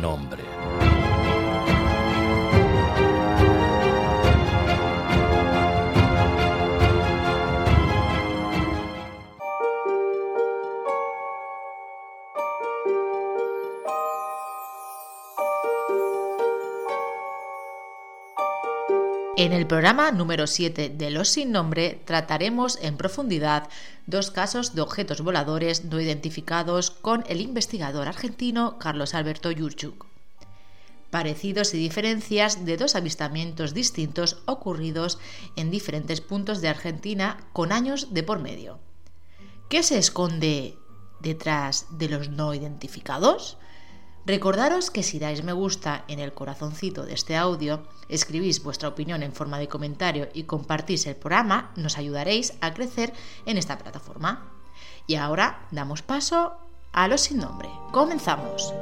Nombre. En el programa número 7 de Los Sin Nombre trataremos en profundidad dos casos de objetos voladores no identificados con el investigador argentino Carlos Alberto Yurchuk. Parecidos y diferencias de dos avistamientos distintos ocurridos en diferentes puntos de Argentina con años de por medio. ¿Qué se esconde detrás de los no identificados? Recordaros que si dais me gusta en el corazoncito de este audio, escribís vuestra opinión en forma de comentario y compartís el programa, nos ayudaréis a crecer en esta plataforma. Y ahora damos paso a los sin nombre. Comenzamos.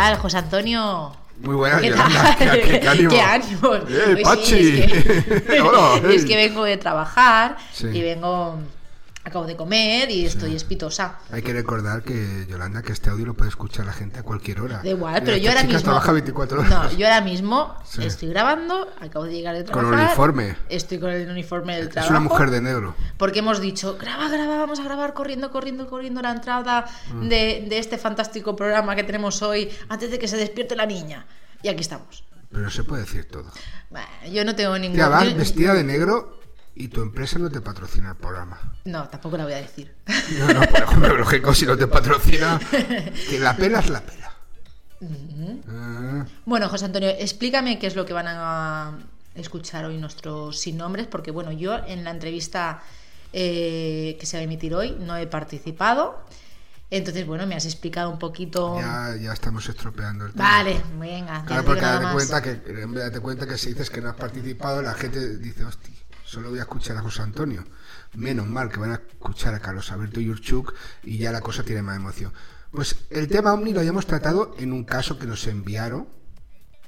Tal, José Antonio? Muy buenas, ¿Qué Yolanda. ¿Qué, qué ánimo? ¿Qué ánimo? ¡Eh, Pues Pachi! sí, es, que, Hola, es que vengo de trabajar Sí. y vengo, acabo de comer y estoy espitosa. Hay que recordar que, Yolanda, que este audio lo puede escuchar la gente a cualquier hora. Da igual, pero yo ahora mismo. trabaja 24 horas. No, yo ahora mismo Sí. estoy grabando, acabo de llegar de Con trabajar. uniforme. Estoy con el uniforme del Es trabajo. una mujer de negro. Porque hemos dicho, graba, graba, vamos a grabar corriendo, corriendo, corriendo la entrada Mm. de, de este fantástico programa que tenemos hoy antes de que se despierte la niña. Y aquí estamos. Pero se puede decir todo. Bueno, yo no tengo ningún... Vas yo- vestida de negro y tu empresa no te patrocina el programa. No, tampoco la voy a decir. No, no, por ejemplo, lógico, si no te patrocina, que la pela es la pela. Ah, Bueno, José Antonio, explícame qué es lo que van a escuchar hoy nuestros sin nombres, porque bueno, yo en la entrevista eh, que se va a emitir hoy no he participado. Entonces, bueno, me has explicado un poquito. ya, ya estamos estropeando el tema. Vale, venga. Claro, porque date cuenta que, darte cuenta que si dices que no has participado, la gente dice, hostia, solo voy a escuchar a José Antonio. Menos mal que van a escuchar a Carlos Alberto Yurchuk y ya la cosa tiene más emoción. Pues el tema Omni lo habíamos tratado en un caso que nos enviaron,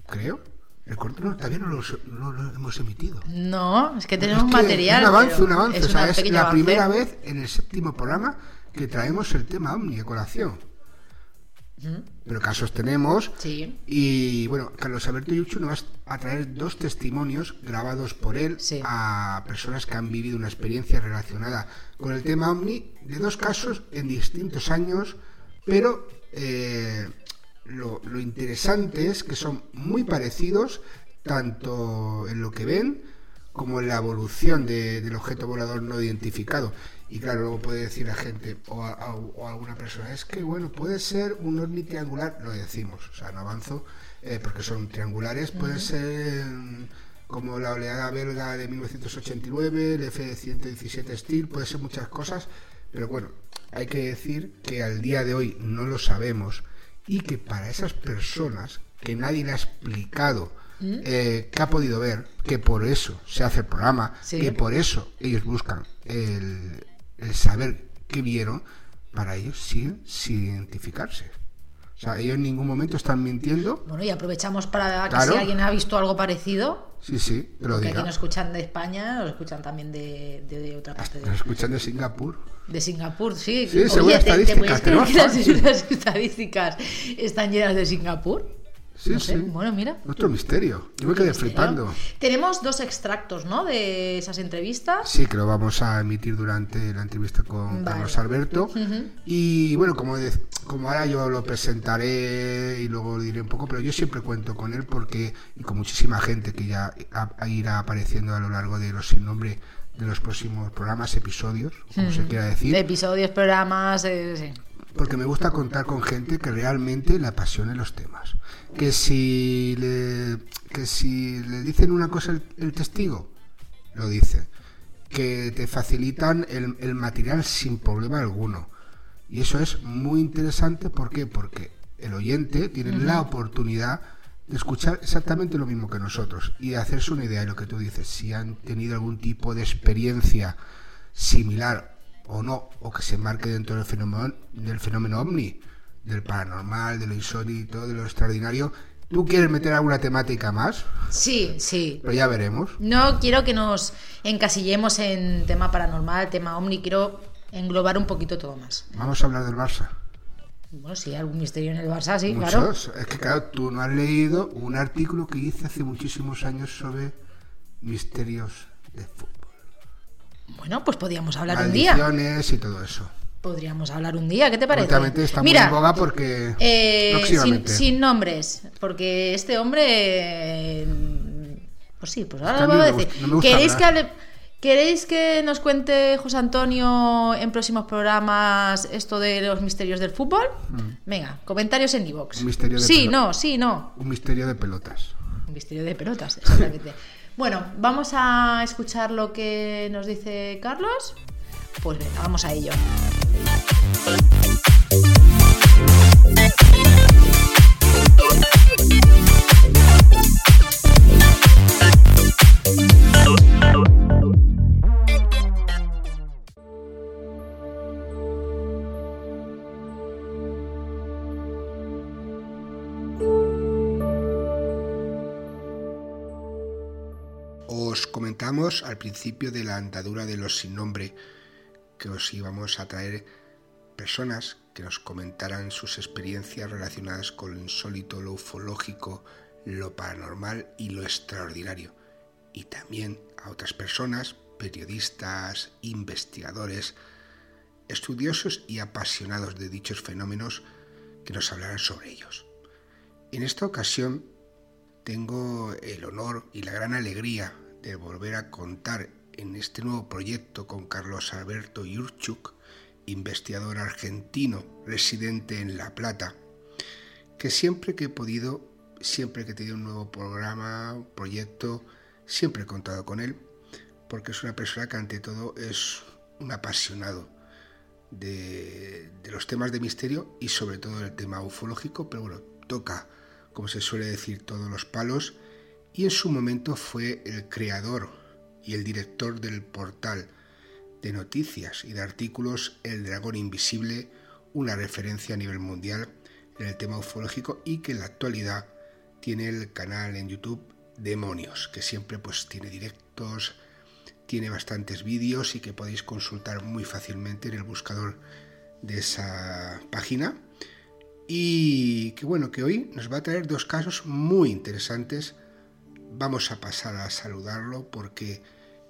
creo. El corte no, todavía no lo, no lo hemos emitido. No, es que tenemos Es que material. Un avance, un avance. Es, o sea, es la avance. primera vez en el séptimo programa que traemos el tema Omni a colación. Pero casos tenemos. Sí. Y bueno, Carlos Alberto Yuchu nos va a traer dos testimonios grabados por él Sí. a personas que han vivido una experiencia relacionada con el tema Omni de dos casos en distintos años, pero eh, lo, lo interesante es que son muy parecidos tanto en lo que ven como en la evolución de- del objeto volador no identificado. Y claro, luego puede decir la gente o, a- a- o alguna persona, es que bueno, puede ser un ovni triangular, lo decimos, o sea, no avanzo, eh, porque son triangulares, puede ser mm, como la oleada belga de 1989, el F-117 Steel, puede ser muchas cosas, pero bueno, hay que decir que al día de hoy no lo sabemos y que para esas personas que nadie le ha explicado eh, que ha podido ver, que por eso se hace el programa, Sí. que por eso ellos buscan el, el saber qué vieron, para ellos siguen sin identificarse. O sea, ellos en ningún momento están mintiendo. Bueno, y aprovechamos para que Claro. si alguien ha visto algo parecido, Sí, sí, te lo que aquí diga. nos escuchan de España, nos escuchan también de, de- de otra parte de, Nos escuchan de Singapur. de Singapur, sí. Sí, según Oye, ¿te, te estadísticas, que las, fans, sí. las estadísticas están llenas de Singapur? Sí, No sé, sí. Bueno, mira. Otro misterio. Yo me quedé flipando. Tenemos dos extractos, ¿no? De esas entrevistas. Sí, que lo vamos a emitir durante la entrevista con Vale. Carlos Alberto. Y bueno, como, de- como ahora yo lo presentaré y luego diré un poco, pero yo siempre cuento con él porque, y con muchísima gente que ya a- a irá apareciendo a lo largo de los sin nombre de los próximos programas, episodios, como se quiera decir. De episodios, programas, eh, sí. porque me gusta contar con gente que realmente le apasione los temas. Que si le, que si le dicen una cosa el, el testigo, lo dice. Que te facilitan el, el material sin problema alguno. Y eso es muy interesante, ¿por qué? Porque el oyente tiene la oportunidad escuchar exactamente lo mismo que nosotros y de hacerse una idea de lo que tú dices, si han tenido algún tipo de experiencia similar o no, o que se marque dentro del fenómeno, del fenómeno ovni, del paranormal, de lo insólito, de lo extraordinario. ¿Tú quieres meter alguna temática más? Sí, sí. Pero ya veremos. No quiero que nos encasillemos en tema paranormal, tema omni, quiero englobar un poquito todo más. Vamos a hablar del Barça. Bueno, sí, algún misterio en el Barça, sí, Muchos. claro. Es que, claro, tú no has leído un artículo que hice hace muchísimos años sobre misterios de fútbol. Bueno, pues podríamos hablar un día. Y todo eso. Podríamos hablar un día, ¿qué te parece? Últimamente está Mira, muy en boga porque eh, sin, nombres, porque este hombre, eh, pues sí, pues ahora lo voy a decir. no ¿Queréis, que hable- ¿Queréis que nos cuente José Antonio en próximos programas esto de los misterios del fútbol? Venga, comentarios en. Mm. De Sí, no, sí, no. un misterio de pelotas. Un misterio de pelotas, exactamente. bueno, vamos a escuchar lo que nos dice Carlos. Pues venga, vamos a ello. Al principio de la andadura de los sin nombre que os íbamos a traer personas que nos comentaran sus experiencias relacionadas con lo insólito, lo ufológico, lo paranormal y lo extraordinario. Y también a otras personas, periodistas, investigadores, estudiosos y apasionados de dichos fenómenos que nos hablaran sobre ellos. En esta ocasión tengo el honor y la gran alegría de volver a contar en este nuevo proyecto con Carlos Alberto Yurchuk, investigador argentino residente en La Plata, que siempre que he podido, siempre que he tenido un nuevo programa, un proyecto, siempre he contado con él, porque es una persona que ante todo es un apasionado de, los temas de misterio y sobre todo del tema ufológico, pero bueno, toca, como se suele decir, todos los palos y en su momento fue el creador y el director del portal de noticias y de artículos El Dragón Invisible, una referencia a nivel mundial en el tema ufológico y que en la actualidad tiene el canal en YouTube Demonios, que siempre pues tiene directos, tiene bastantes vídeos y que podéis consultar muy fácilmente en el buscador de esa página. Y que bueno, que hoy nos va a traer dos casos muy interesantes. Vamos a pasar a saludarlo porque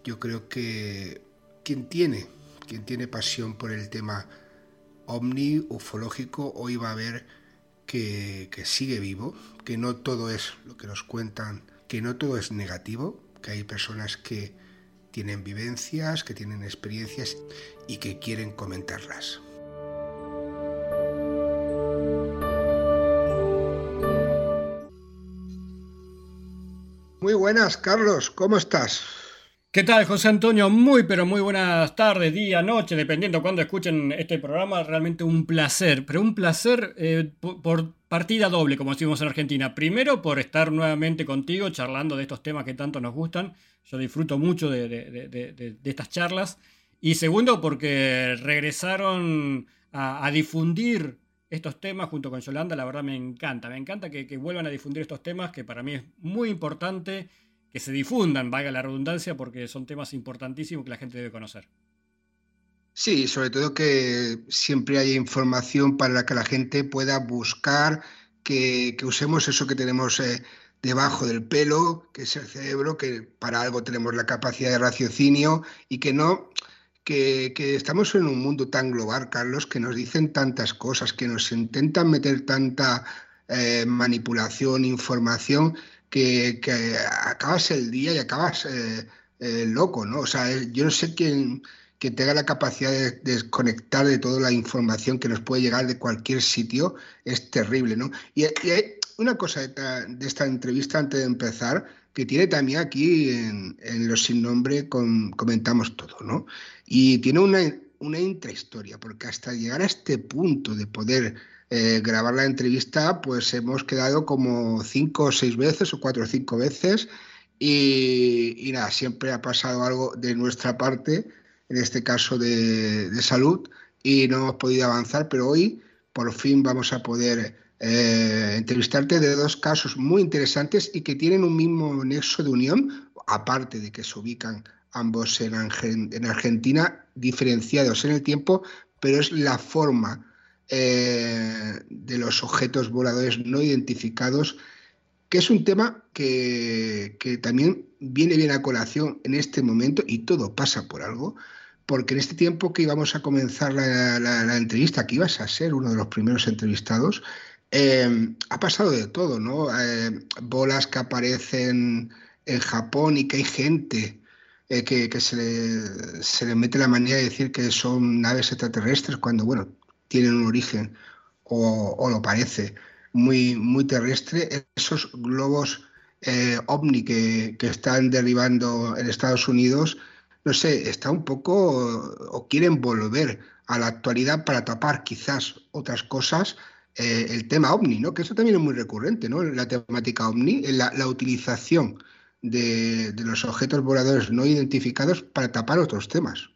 yo creo que quien tiene, quien tiene pasión por el tema ovni, ufológico, hoy va a ver que, que sigue vivo, que no todo es lo que nos cuentan, que no todo es negativo, que hay personas que tienen vivencias, que tienen experiencias y que quieren comentarlas. Muy buenas, Carlos, ¿cómo estás? ¿Qué tal, José Antonio? Muy, pero muy buenas tardes, día, noche, dependiendo cuando escuchen este programa. Realmente un placer, pero un placer eh, por, partida doble, como decimos en Argentina. Primero, por estar nuevamente contigo charlando de estos temas que tanto nos gustan. Yo disfruto mucho de, estas charlas. Y segundo, porque regresaron a difundir estos temas junto con Yolanda. La verdad me encanta. Me encanta que, vuelvan a difundir estos temas, que para mí es muy importante que se difundan, valga la redundancia, porque son temas importantísimos que la gente debe conocer. Sí, sobre todo que siempre haya información para que la gente pueda buscar, que, que usemos eso que tenemos eh, debajo del pelo, que es el cerebro, que para algo tenemos la capacidad de raciocinio y que no, que, estamos en un mundo tan global, Carlos, que nos dicen tantas cosas, que nos intentan meter tanta eh, manipulación, información, que, acabas el día y acabas eh, eh, loco, ¿no? O sea, yo no sé quién que tenga la capacidad de desconectar de toda la información que nos puede llegar de cualquier sitio es terrible, ¿no? Y, hay una cosa de de esta entrevista antes de empezar que tiene también aquí en, Los Sin Nombre comentamos todo, ¿no? Y tiene una, una intrahistoria, porque hasta llegar a este punto de poder eh, grabar la entrevista, pues hemos quedado como cinco o seis veces, o cuatro o cinco veces, y, nada, siempre ha pasado algo de nuestra parte, en este caso de salud, y no hemos podido avanzar, pero hoy por fin vamos a poder eh, entrevistarte de dos casos muy interesantes y que tienen un mismo nexo de unión, aparte de que se ubican ambos en, Argentina, diferenciados en el tiempo, pero es la forma eh, de los objetos voladores no identificados, que es un tema que, también viene bien a colación en este momento y todo pasa por algo, porque en este tiempo que íbamos a comenzar la entrevista, que ibas a ser uno de los primeros entrevistados, eh, ha pasado de todo, ¿no? Eh, bolas que aparecen en Japón y que hay gente eh, que, se, le, mete la manía de decir que son naves extraterrestres cuando, bueno, tienen un origen o, lo parece muy, muy terrestre. Esos globos ovni que, que, están derribando en Estados Unidos, no sé, está un poco o quieren volver a la actualidad para tapar quizás otras cosas eh, el tema ovni, ¿no? Que eso también es muy recurrente, ¿no? La temática ovni, la, la utilización de, los objetos voladores no identificados para tapar otros temas.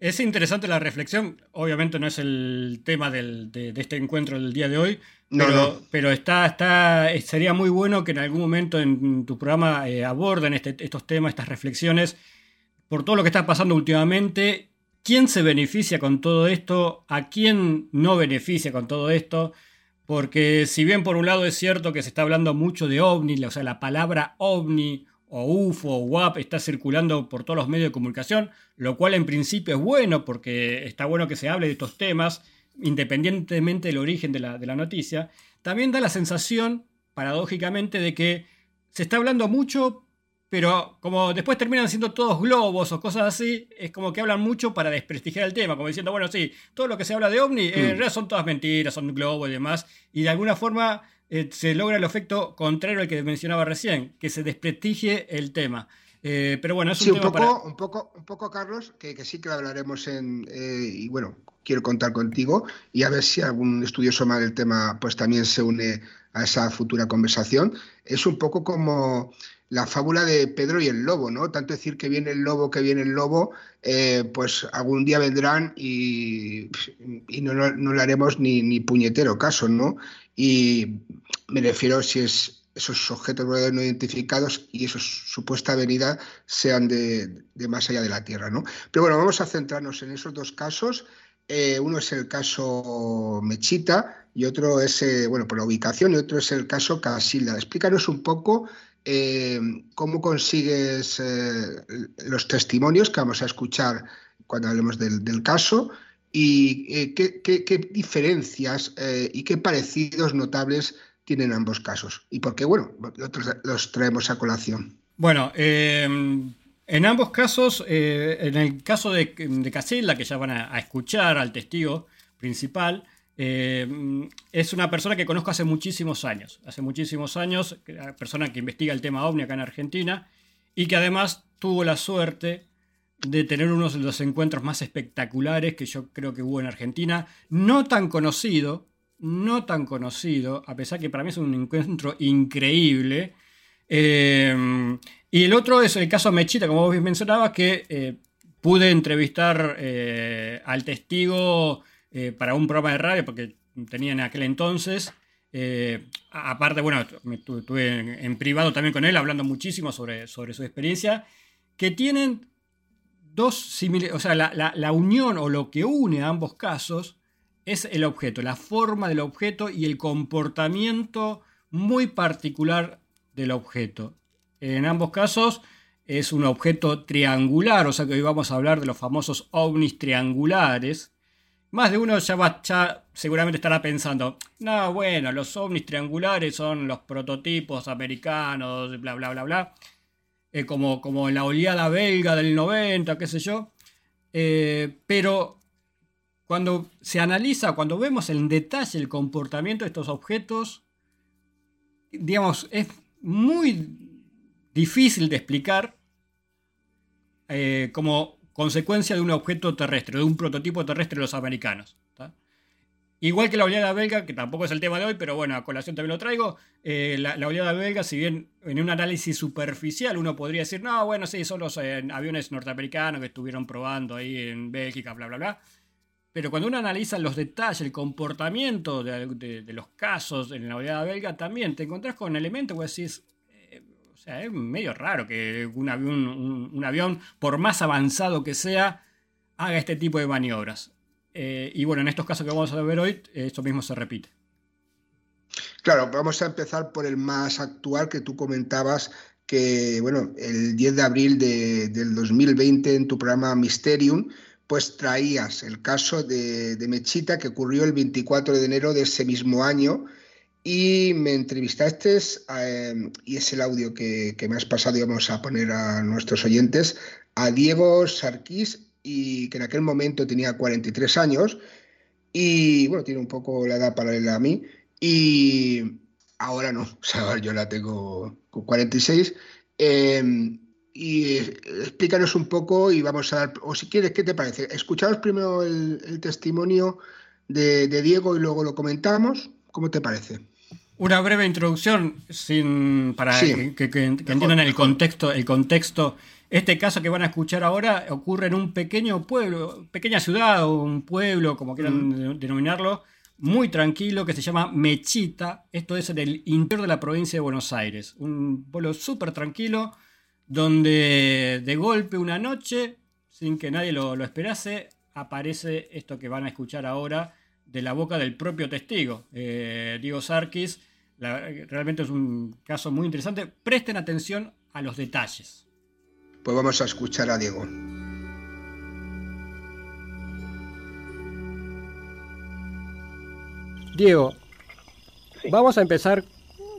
Es interesante la reflexión, obviamente no es el tema de, este encuentro del día de hoy, pero, pero está, está, sería muy bueno que en algún momento en tu programa eh, aborden este, estos temas, estas reflexiones, por todo lo que está pasando últimamente ¿Quién se beneficia con todo esto? ¿A quién no beneficia con todo esto? Porque si bien por un lado es cierto que se está hablando mucho de ovni, o sea, la palabra ovni o UFO o WAP está circulando por todos los medios de comunicación, lo cual en principio es bueno porque está bueno que se hable de estos temas, independientemente del origen de la, de la noticia, también da la sensación, paradójicamente, de que se está hablando mucho, pero como después terminan siendo todos globos o cosas así, es como que hablan mucho para desprestigiar el tema, como diciendo, bueno, sí, todo lo que se habla de ovni en mm. realidad son todas mentiras, son globos y demás, y de alguna forma eh, se logra el efecto contrario al que mencionaba recién, que se desprestigie el tema. Eh, pero bueno, es un, sí, un poco, un poco, un poco, Carlos, que, sí que lo hablaremos en, eh, y bueno, quiero contar contigo y a ver si algún estudioso más del tema pues también se une a esa futura conversación. Es un poco como la fábula de Pedro y el lobo, ¿no? Tanto decir que viene el lobo, que viene el lobo, eh, pues algún día vendrán y, no, le haremos ni, ni, puñetero caso, ¿no? Y me refiero si es esos objetos no identificados y esa supuesta venida sean de, más allá de la Tierra, ¿no? Pero bueno, vamos a centrarnos en esos dos casos. Eh, uno es el caso Mechita y otro es, eh, bueno, por la ubicación, y otro es el caso Casilda. Explícanos un poco eh, cómo consigues eh, los testimonios que vamos a escuchar cuando hablemos del, caso y eh, qué, diferencias y qué parecidos notables tienen ambos casos y por qué, bueno, los traemos a colación. Bueno, en ambos casos, en el caso de, de Casilla, que ya van a escuchar al testigo principal, eh, es una persona que conozco hace muchísimos años, hace muchísimos años, persona que investiga el tema ovni acá en Argentina y que además tuvo la suerte de tener uno de los encuentros más espectaculares que yo creo que hubo en Argentina, no tan conocido, no tan conocido, a pesar que para mí es un encuentro increíble. Eh, y el otro es el caso Mechita, como vos mencionabas, que eh, pude entrevistar al testigo eh, para un programa de radio, porque tenía en aquel entonces. Eh, aparte, bueno, estuve en, privado también con él, hablando muchísimo sobre, sobre su experiencia, que tienen dos similitudes, o sea, la, unión o lo que une a ambos casos es el objeto, la forma del objeto y el comportamiento muy particular del objeto. En ambos casos es un objeto triangular, o sea que hoy vamos a hablar de los famosos ovnis triangulares, más de uno ya, va, seguramente estará pensando, no, bueno, los ovnis triangulares son los prototipos americanos, bla, bla, bla, bla. Eh, como, como la oleada belga del 90, qué sé yo. Eh, pero cuando se analiza, cuando vemos en detalle el comportamiento de estos objetos, digamos, es muy difícil de explicar eh, como consecuencia de un objeto terrestre, de un prototipo terrestre de los americanos. Igual que la oleada belga, que tampoco es el tema de hoy, pero bueno, a colación también lo traigo, eh, la, oleada belga, si bien en un análisis superficial uno podría decir, no, bueno, sí, son los eh, aviones norteamericanos que estuvieron probando ahí en Bélgica, bla, bla, bla. pero cuando uno analiza los detalles, el comportamiento de, los casos en la oleada belga, también te encontrás con elementos que decís, sea, es medio raro que un avión, un, avión, por más avanzado que sea, haga este tipo de maniobras. Eh, y bueno, en estos casos que vamos a ver hoy, esto mismo se repite. Claro, vamos a empezar por el más actual que tú comentabas, que bueno, el 10 de abril de, del 2020 en tu programa Mysterium, pues traías el caso de, Mechita que ocurrió el 24 de enero de ese mismo año y me entrevistaste eh, y es el audio que, me has pasado y vamos a poner a nuestros oyentes a Diego Sarquís y que en aquel momento tenía 43 años y bueno, tiene un poco la edad paralela a mí y ahora no, o sea, yo la tengo con 46. Em, y explícanos un poco y vamos a dar, o si quieres, ¿qué te parece? Escuchamos primero el, testimonio de, Diego y luego lo comentamos. ¿Cómo te parece? Una breve introducción sin, para que, entiendan el contexto, el contexto. Este caso que van a escuchar ahora ocurre en un pequeño pueblo, pequeña ciudad o un pueblo, como quieran denominarlo, muy tranquilo que se llama Mechita. Esto es en el interior de la provincia de Buenos Aires. Un pueblo súper tranquilo donde de golpe una noche, sin que nadie lo, esperase, aparece esto que van a escuchar ahora de la boca del propio testigo, eh, Diego Sarkis. realmente es un caso muy interesante. Presten atención a los detalles. Pues vamos a escuchar a Diego. Diego, vamos a empezar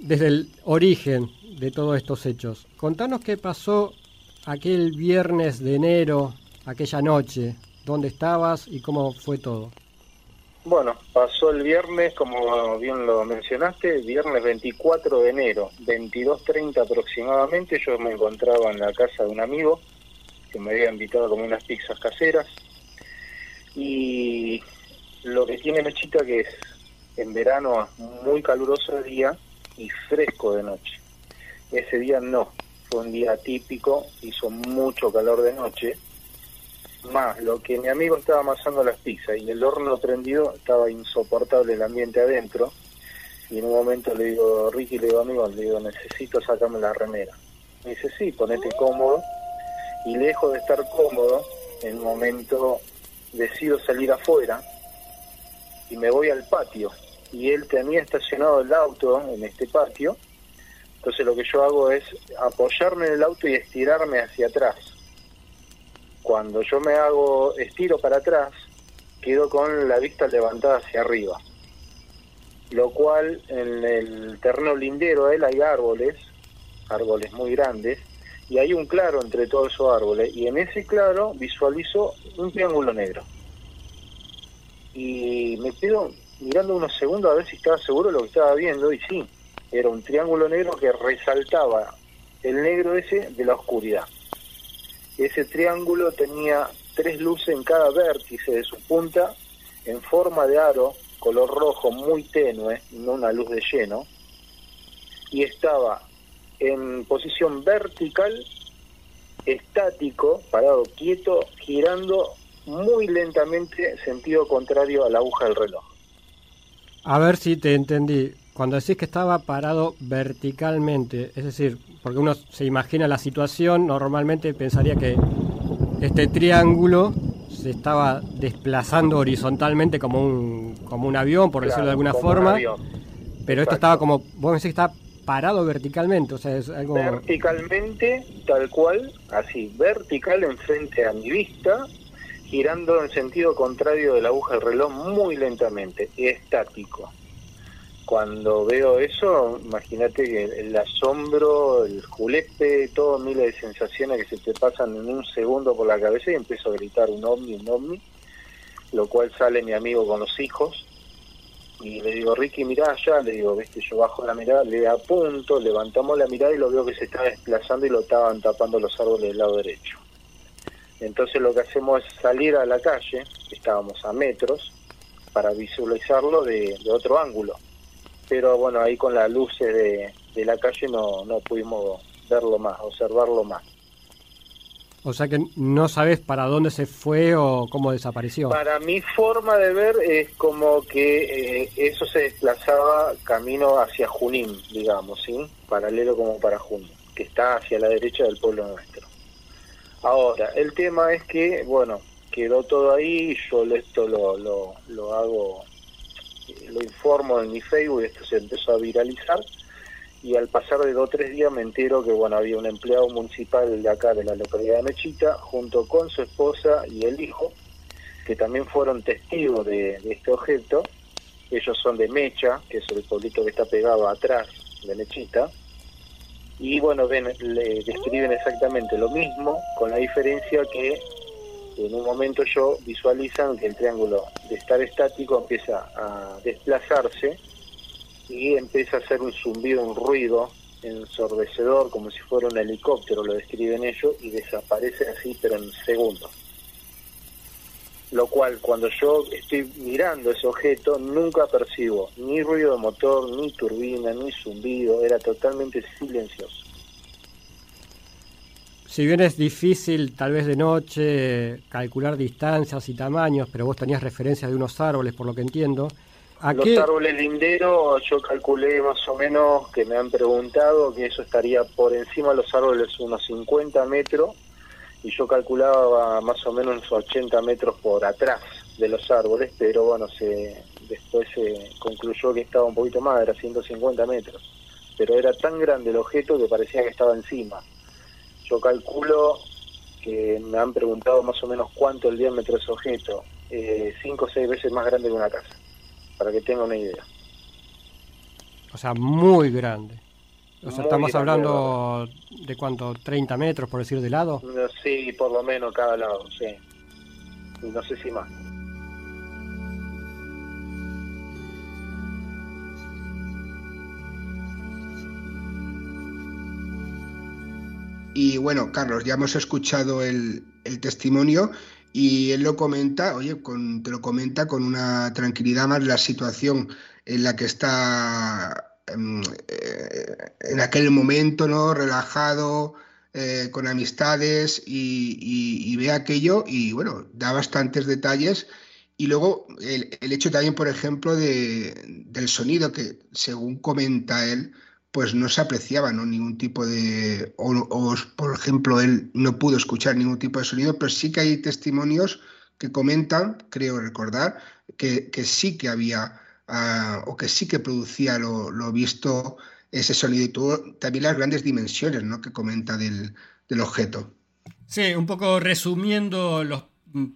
desde el origen de todos estos hechos. Contanos qué pasó aquel viernes de enero, aquella noche, dónde estabas y cómo fue todo. Bueno, pasó el viernes, como bien lo mencionaste, viernes 24 de enero, 22.30 aproximadamente, yo me encontraba en la casa de un amigo que me había invitado a comer unas pizzas caseras y lo que tiene Mechita que es en verano muy caluroso de día y fresco de noche. Ese día no, fue un día típico, hizo mucho calor de noche, más lo que mi amigo estaba amasando las pizzas y el horno prendido estaba insoportable el ambiente adentro y en un momento le digo, Ricky, le digo amigo, le digo, necesito sacarme la remera. Me dice, sí, ponete cómodo y lejos de estar cómodo, en un momento decido salir afuera y me voy al patio y él tenía estacionado el auto en este patio entonces lo que yo hago es apoyarme en el auto y estirarme hacia atrás. Cuando yo me hago estiro para atrás, quedo con la vista levantada hacia arriba. Lo cual en el terreno lindero él hay árboles, árboles muy grandes, y hay un claro entre todos esos árboles, y en ese claro visualizo un triángulo negro. Y me quedo mirando unos segundos a ver si estaba seguro de lo que estaba viendo, y sí, era un triángulo negro que resaltaba el negro ese de la oscuridad. Ese triángulo tenía tres luces en cada vértice de su punta en forma de aro, color rojo muy tenue, no una luz de lleno, y estaba en posición vertical, estático, parado quieto, girando muy lentamente, sentido contrario a la aguja del reloj. A ver si te entendí. Cuando decís que estaba parado verticalmente, es decir, porque uno se imagina la situación, normalmente pensaría que este triángulo se estaba desplazando horizontalmente como un, como un avión, por decirlo de alguna forma. Pero esto estaba como, vos decís que está parado verticalmente, o sea, es algo... Verticalmente, tal cual, así, vertical enfrente a mi vista, girando en sentido contrario de la aguja del reloj muy lentamente, estático cuando veo eso, imagínate que el asombro, el julepe, todo miles de sensaciones que se te pasan en un segundo por la cabeza y empiezo a gritar un ovni, un ovni, lo cual sale mi amigo con los hijos y le digo, Ricky, mirá allá, le digo, ves que yo bajo la mirada, le apunto, levantamos la mirada y lo veo que se está desplazando y lo estaban tapando los árboles del lado derecho. Entonces lo que hacemos es salir a la calle, estábamos a metros, para visualizarlo de otro ángulo pero bueno, ahí con las luces de, la calle no, no pudimos verlo más, observarlo más. O sea que no sabes para dónde se fue o cómo desapareció. Para mi forma de ver es como que eh, eso se desplazaba camino hacia Junín, digamos, ¿sí? Paralelo como para Junín, que está hacia la derecha del pueblo nuestro. Ahora, el tema es que, bueno, quedó todo ahí, yo esto lo, lo, lo hago, lo informo en mi Facebook, esto se empezó a viralizar y al pasar de dos o tres días me entero que bueno había un empleado municipal de acá de la localidad de Mechita junto con su esposa y el hijo que también fueron testigos de, este objeto. Ellos son de Mecha que es el pueblito que está pegado atrás de Mechita. Y bueno ven le describen exactamente lo mismo con la diferencia que en un momento yo visualizan que el triángulo de estar estático empieza a desplazarse y empieza a hacer un zumbido, un ruido ensordecedor, como si fuera un helicóptero, lo describen ellos, y desaparece así, pero en segundos. Lo cual, cuando yo estoy mirando ese objeto, nunca percibo ni ruido de motor, ni turbina, ni zumbido, era totalmente silencioso. Si bien es difícil, tal vez de noche, calcular distancias y tamaños, pero vos tenías referencia de unos árboles, por lo que entiendo, los árboles linderos, yo calculé más o menos que me han preguntado que eso estaría por encima de los árboles unos 50 metros y yo calculaba más o menos unos 80 metros por atrás de los árboles, pero bueno, se, después se concluyó que estaba un poquito más, era 150 metros. Pero era tan grande el objeto que parecía que estaba encima. Yo calculo que me han preguntado más o menos cuánto el diámetro ese objeto, eh, cinco o seis veces más grande que una casa para que tenga una idea. O sea, muy grande. O sea, estamos hablando de cuánto, 30 metros por decir de lado. Sí, por lo menos cada lado, sí. No sé si más. Y bueno, Carlos, ya hemos escuchado el, testimonio y él lo comenta, oye, con, te lo comenta con una tranquilidad más la situación en la que está em, eh, en aquel momento, ¿no? Relajado, eh, con amistades y, ve aquello y bueno, da bastantes detalles. Y luego el, el hecho también, por ejemplo, de, del sonido que, según comenta él, pues no se apreciaba ningún tipo de, o, por ejemplo, él no pudo escuchar ningún tipo de sonido, pero sí que hay testimonios que comentan, creo recordar, que, sí que había ah, o que sí que producía lo, visto ese sonido y también las grandes dimensiones ¿no? que comenta del, objeto. Sí, un poco resumiendo los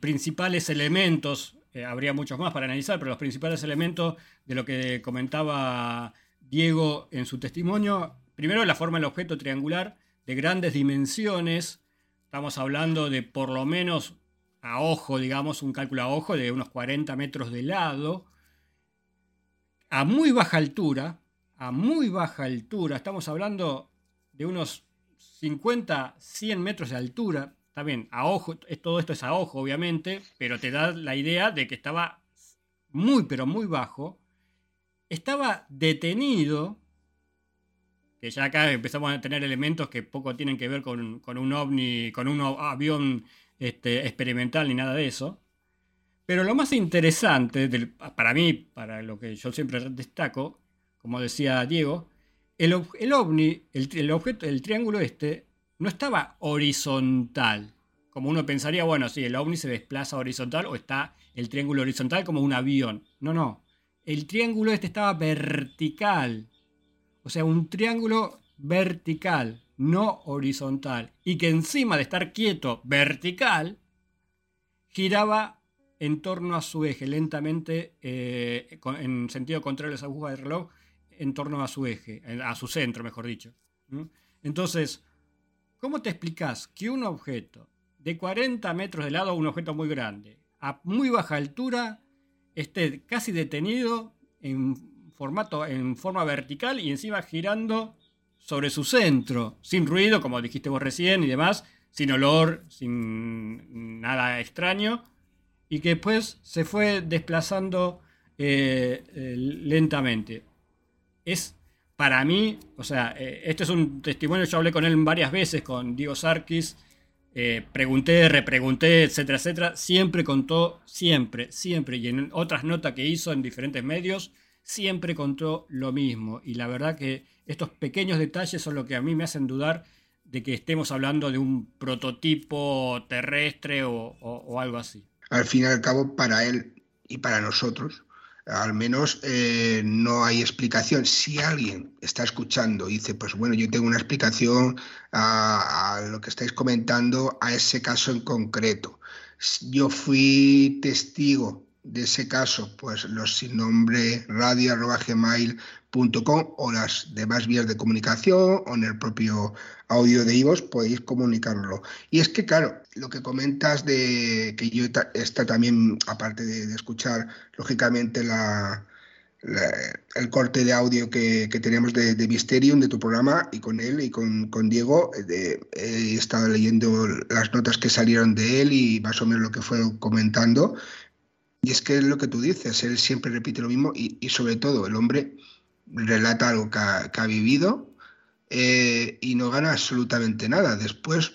principales elementos, eh, habría muchos más para analizar, pero los principales elementos de lo que comentaba Diego en su testimonio, primero la forma del objeto triangular de grandes dimensiones, estamos hablando de por lo menos a ojo, digamos, un cálculo a ojo de unos 40 metros de lado, a muy baja altura, a muy baja altura, estamos hablando de unos 50, 100 metros de altura, está bien, a ojo, todo esto es a ojo obviamente, pero te da la idea de que estaba muy, pero muy bajo, estaba detenido, que ya acá empezamos a tener elementos que poco tienen que ver con, un ovni, con un avión este, experimental ni nada de eso. Pero lo más interesante, para mí, para lo que yo siempre destaco, como decía Diego, el, ovni, el, objeto, el triángulo este, no estaba horizontal. Como uno pensaría, bueno, si el ovni se desplaza horizontal o está el triángulo horizontal como un avión. No, no el triángulo este estaba vertical. O sea, un triángulo vertical, no horizontal. Y que encima de estar quieto vertical, giraba en torno a su eje, lentamente, eh, en sentido contrario a las agujas del reloj, en torno a su eje, a su centro, mejor dicho. Entonces, ¿cómo te explicas que un objeto de 40 metros de lado, un objeto muy grande, a muy baja altura, esté casi detenido en formato, en forma vertical y encima girando sobre su centro, sin ruido, como dijiste vos recién y demás, sin olor, sin nada extraño, y que después se fue desplazando eh, eh, lentamente. Es para mí, o sea, eh, este es un testimonio, yo hablé con él varias veces, con Diego Sarkis, eh, pregunté, repregunté, etcétera, etcétera, siempre contó, siempre, siempre, y en otras notas que hizo en diferentes medios, siempre contó lo mismo. Y la verdad que estos pequeños detalles son lo que a mí me hacen dudar de que estemos hablando de un prototipo terrestre o, algo así. Al fin y al cabo, para él y para nosotros, al menos eh, no hay explicación. Si alguien está escuchando y dice, pues bueno, yo tengo una explicación a, a, lo que estáis comentando, a ese caso en concreto. Yo fui testigo de ese caso, pues los sin nombre radio o las demás vías de comunicación o en el propio audio de IVOS podéis comunicarlo. Y es que, claro, lo que comentas de que yo está también, aparte de, escuchar, lógicamente, la, el corte de audio que, tenemos de, de, Mysterium, de tu programa, y con él y con, con Diego, he estado leyendo las notas que salieron de él y más o menos lo que fueron comentando. Y es que es lo que tú dices, él siempre repite lo mismo y, sobre todo el hombre relata algo que ha, vivido eh, y no gana absolutamente nada. Después,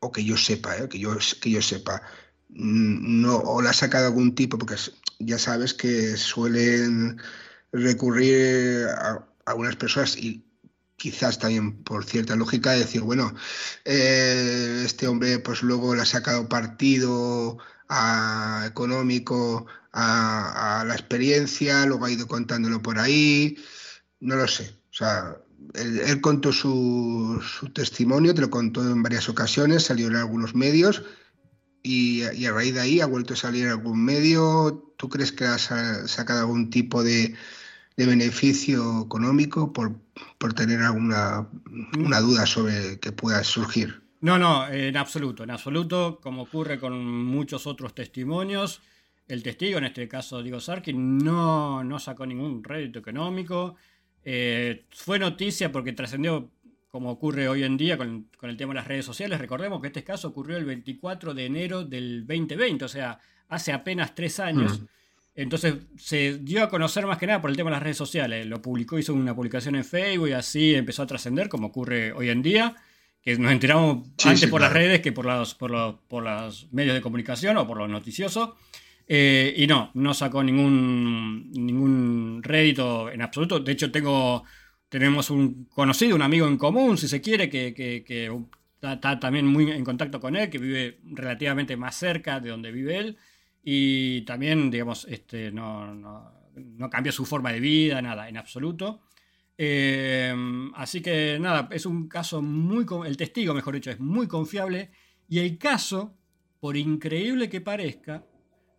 o que yo sepa, eh, que, yo, que yo sepa, mm, no, o la ha sacado algún tipo, porque ya sabes que suelen recurrir a algunas personas y quizás también por cierta lógica decir, bueno, eh, este hombre pues luego le ha sacado partido económico a, la experiencia, luego ha ido contándolo por ahí, no lo sé. O sea, él, contó su, testimonio, te lo contó en varias ocasiones, salió en algunos medios y, a raíz de ahí ha vuelto a salir algún medio. ¿Tú crees que ha sacado algún tipo de, beneficio económico por, por tener alguna una duda sobre que pueda surgir? No, no, en absoluto, en absoluto, como ocurre con muchos otros testimonios, el testigo, en este caso Diego Sarkin, no, no sacó ningún rédito económico. Eh, fue noticia porque trascendió, como ocurre hoy en día con, el tema de las redes sociales. Recordemos que este caso ocurrió el 24 de enero del 2020, o sea, hace apenas tres años. Entonces se dio a conocer más que nada por el tema de las redes sociales. Lo publicó, hizo una publicación en Facebook y así empezó a trascender, como ocurre hoy en día que nos enteramos antes por las redes que por los, por, los, por los medios de comunicación o por los noticiosos. Eh, y no, no sacó ningún, ningún rédito en absoluto. De hecho, tengo, tenemos un conocido, un amigo en común, si se quiere, que, que, está, también muy en contacto con él, que vive relativamente más cerca de donde vive él. Y también, digamos, este, no, no, no cambió su forma de vida, nada, en absoluto. Eh, así que nada, es un caso muy, el testigo, mejor dicho, es muy confiable y el caso, por increíble que parezca,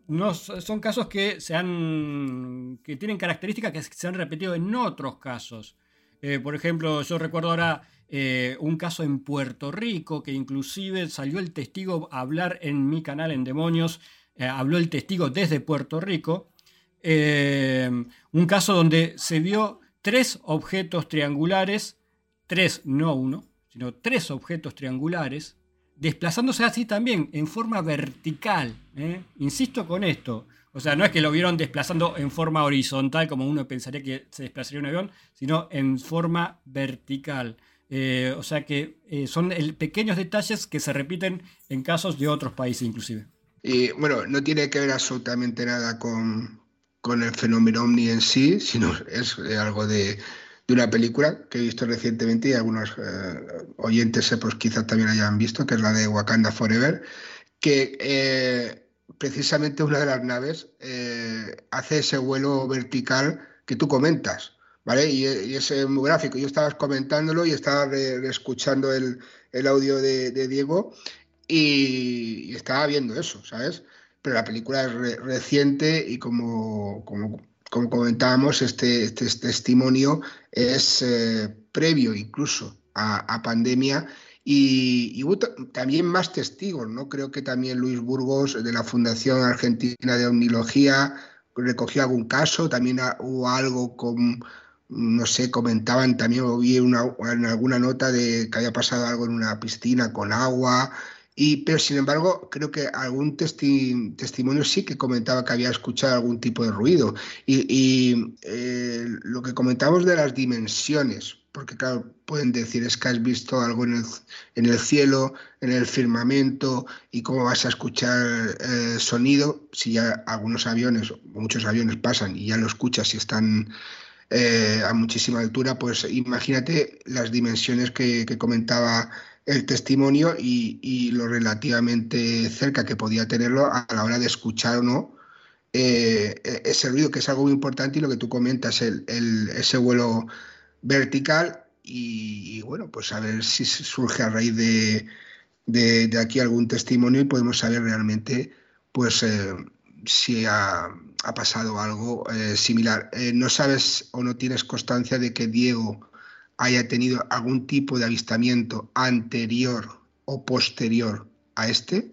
no, son casos que, se han, que tienen características que se han repetido en otros casos. Eh, por ejemplo, yo recuerdo ahora eh, un caso en Puerto Rico que inclusive salió el testigo a hablar en mi canal en Demonios, habló el testigo desde Puerto Rico. un caso donde se vio tres objetos triangulares, tres, no uno, sino tres objetos triangulares, desplazándose así también en forma vertical. ¿eh? Insisto con esto. O sea, no es que lo vieron desplazando en forma horizontal como uno pensaría que se desplazaría un avión, sino en forma vertical. Eh, o sea que eh, son pequeños detalles que se repiten en casos de otros países inclusive. Y bueno, no tiene que ver absolutamente nada con, con el fenómeno ovni en sí, sino es eh, algo de, una película que he visto recientemente y algunos eh, oyentes eh, pues quizás también hayan visto, que es la de Wakanda Forever, que precisamente una de las naves hace ese vuelo vertical que tú comentas. ¿Vale? Y, es muy gráfico. Yo estaba comentándolo y estaba escuchando el, audio de, Diego y, estaba viendo eso, ¿sabes? Pero la película es reciente y como, como, comentábamos, este, este, testimonio es eh, previo incluso a, pandemia y, hubo también más testigos, ¿no? Creo que también Luis Burgos de la Fundación Argentina de Omnilogía recogió algún caso, también hubo algo con, no sé, comentaban también, o vi en alguna nota de que había pasado algo en una piscina con agua, Y, pero sin embargo, creo que algún testimonio sí que comentaba que había escuchado algún tipo de ruido. Y, eh, lo que comentamos de las dimensiones, porque claro, pueden decir es que has visto algo en el, en el cielo, en el firmamento, y cómo vas a escuchar eh, sonido si ya algunos aviones, muchos aviones pasan y ya lo escuchas y están eh, a muchísima altura, pues imagínate las dimensiones que, comentaba el testimonio y, lo relativamente cerca que podía tenerlo a la hora de escuchar o no eh, ese ruido, que es algo muy importante y lo que tú comentas, el, ese vuelo vertical y, bueno, pues a ver si surge a raíz de, de, aquí algún testimonio y podemos saber realmente pues eh, si ha, ha, pasado algo eh, similar. ¿No sabes o no tienes constancia de que Diego haya tenido algún tipo de avistamiento anterior o posterior a este?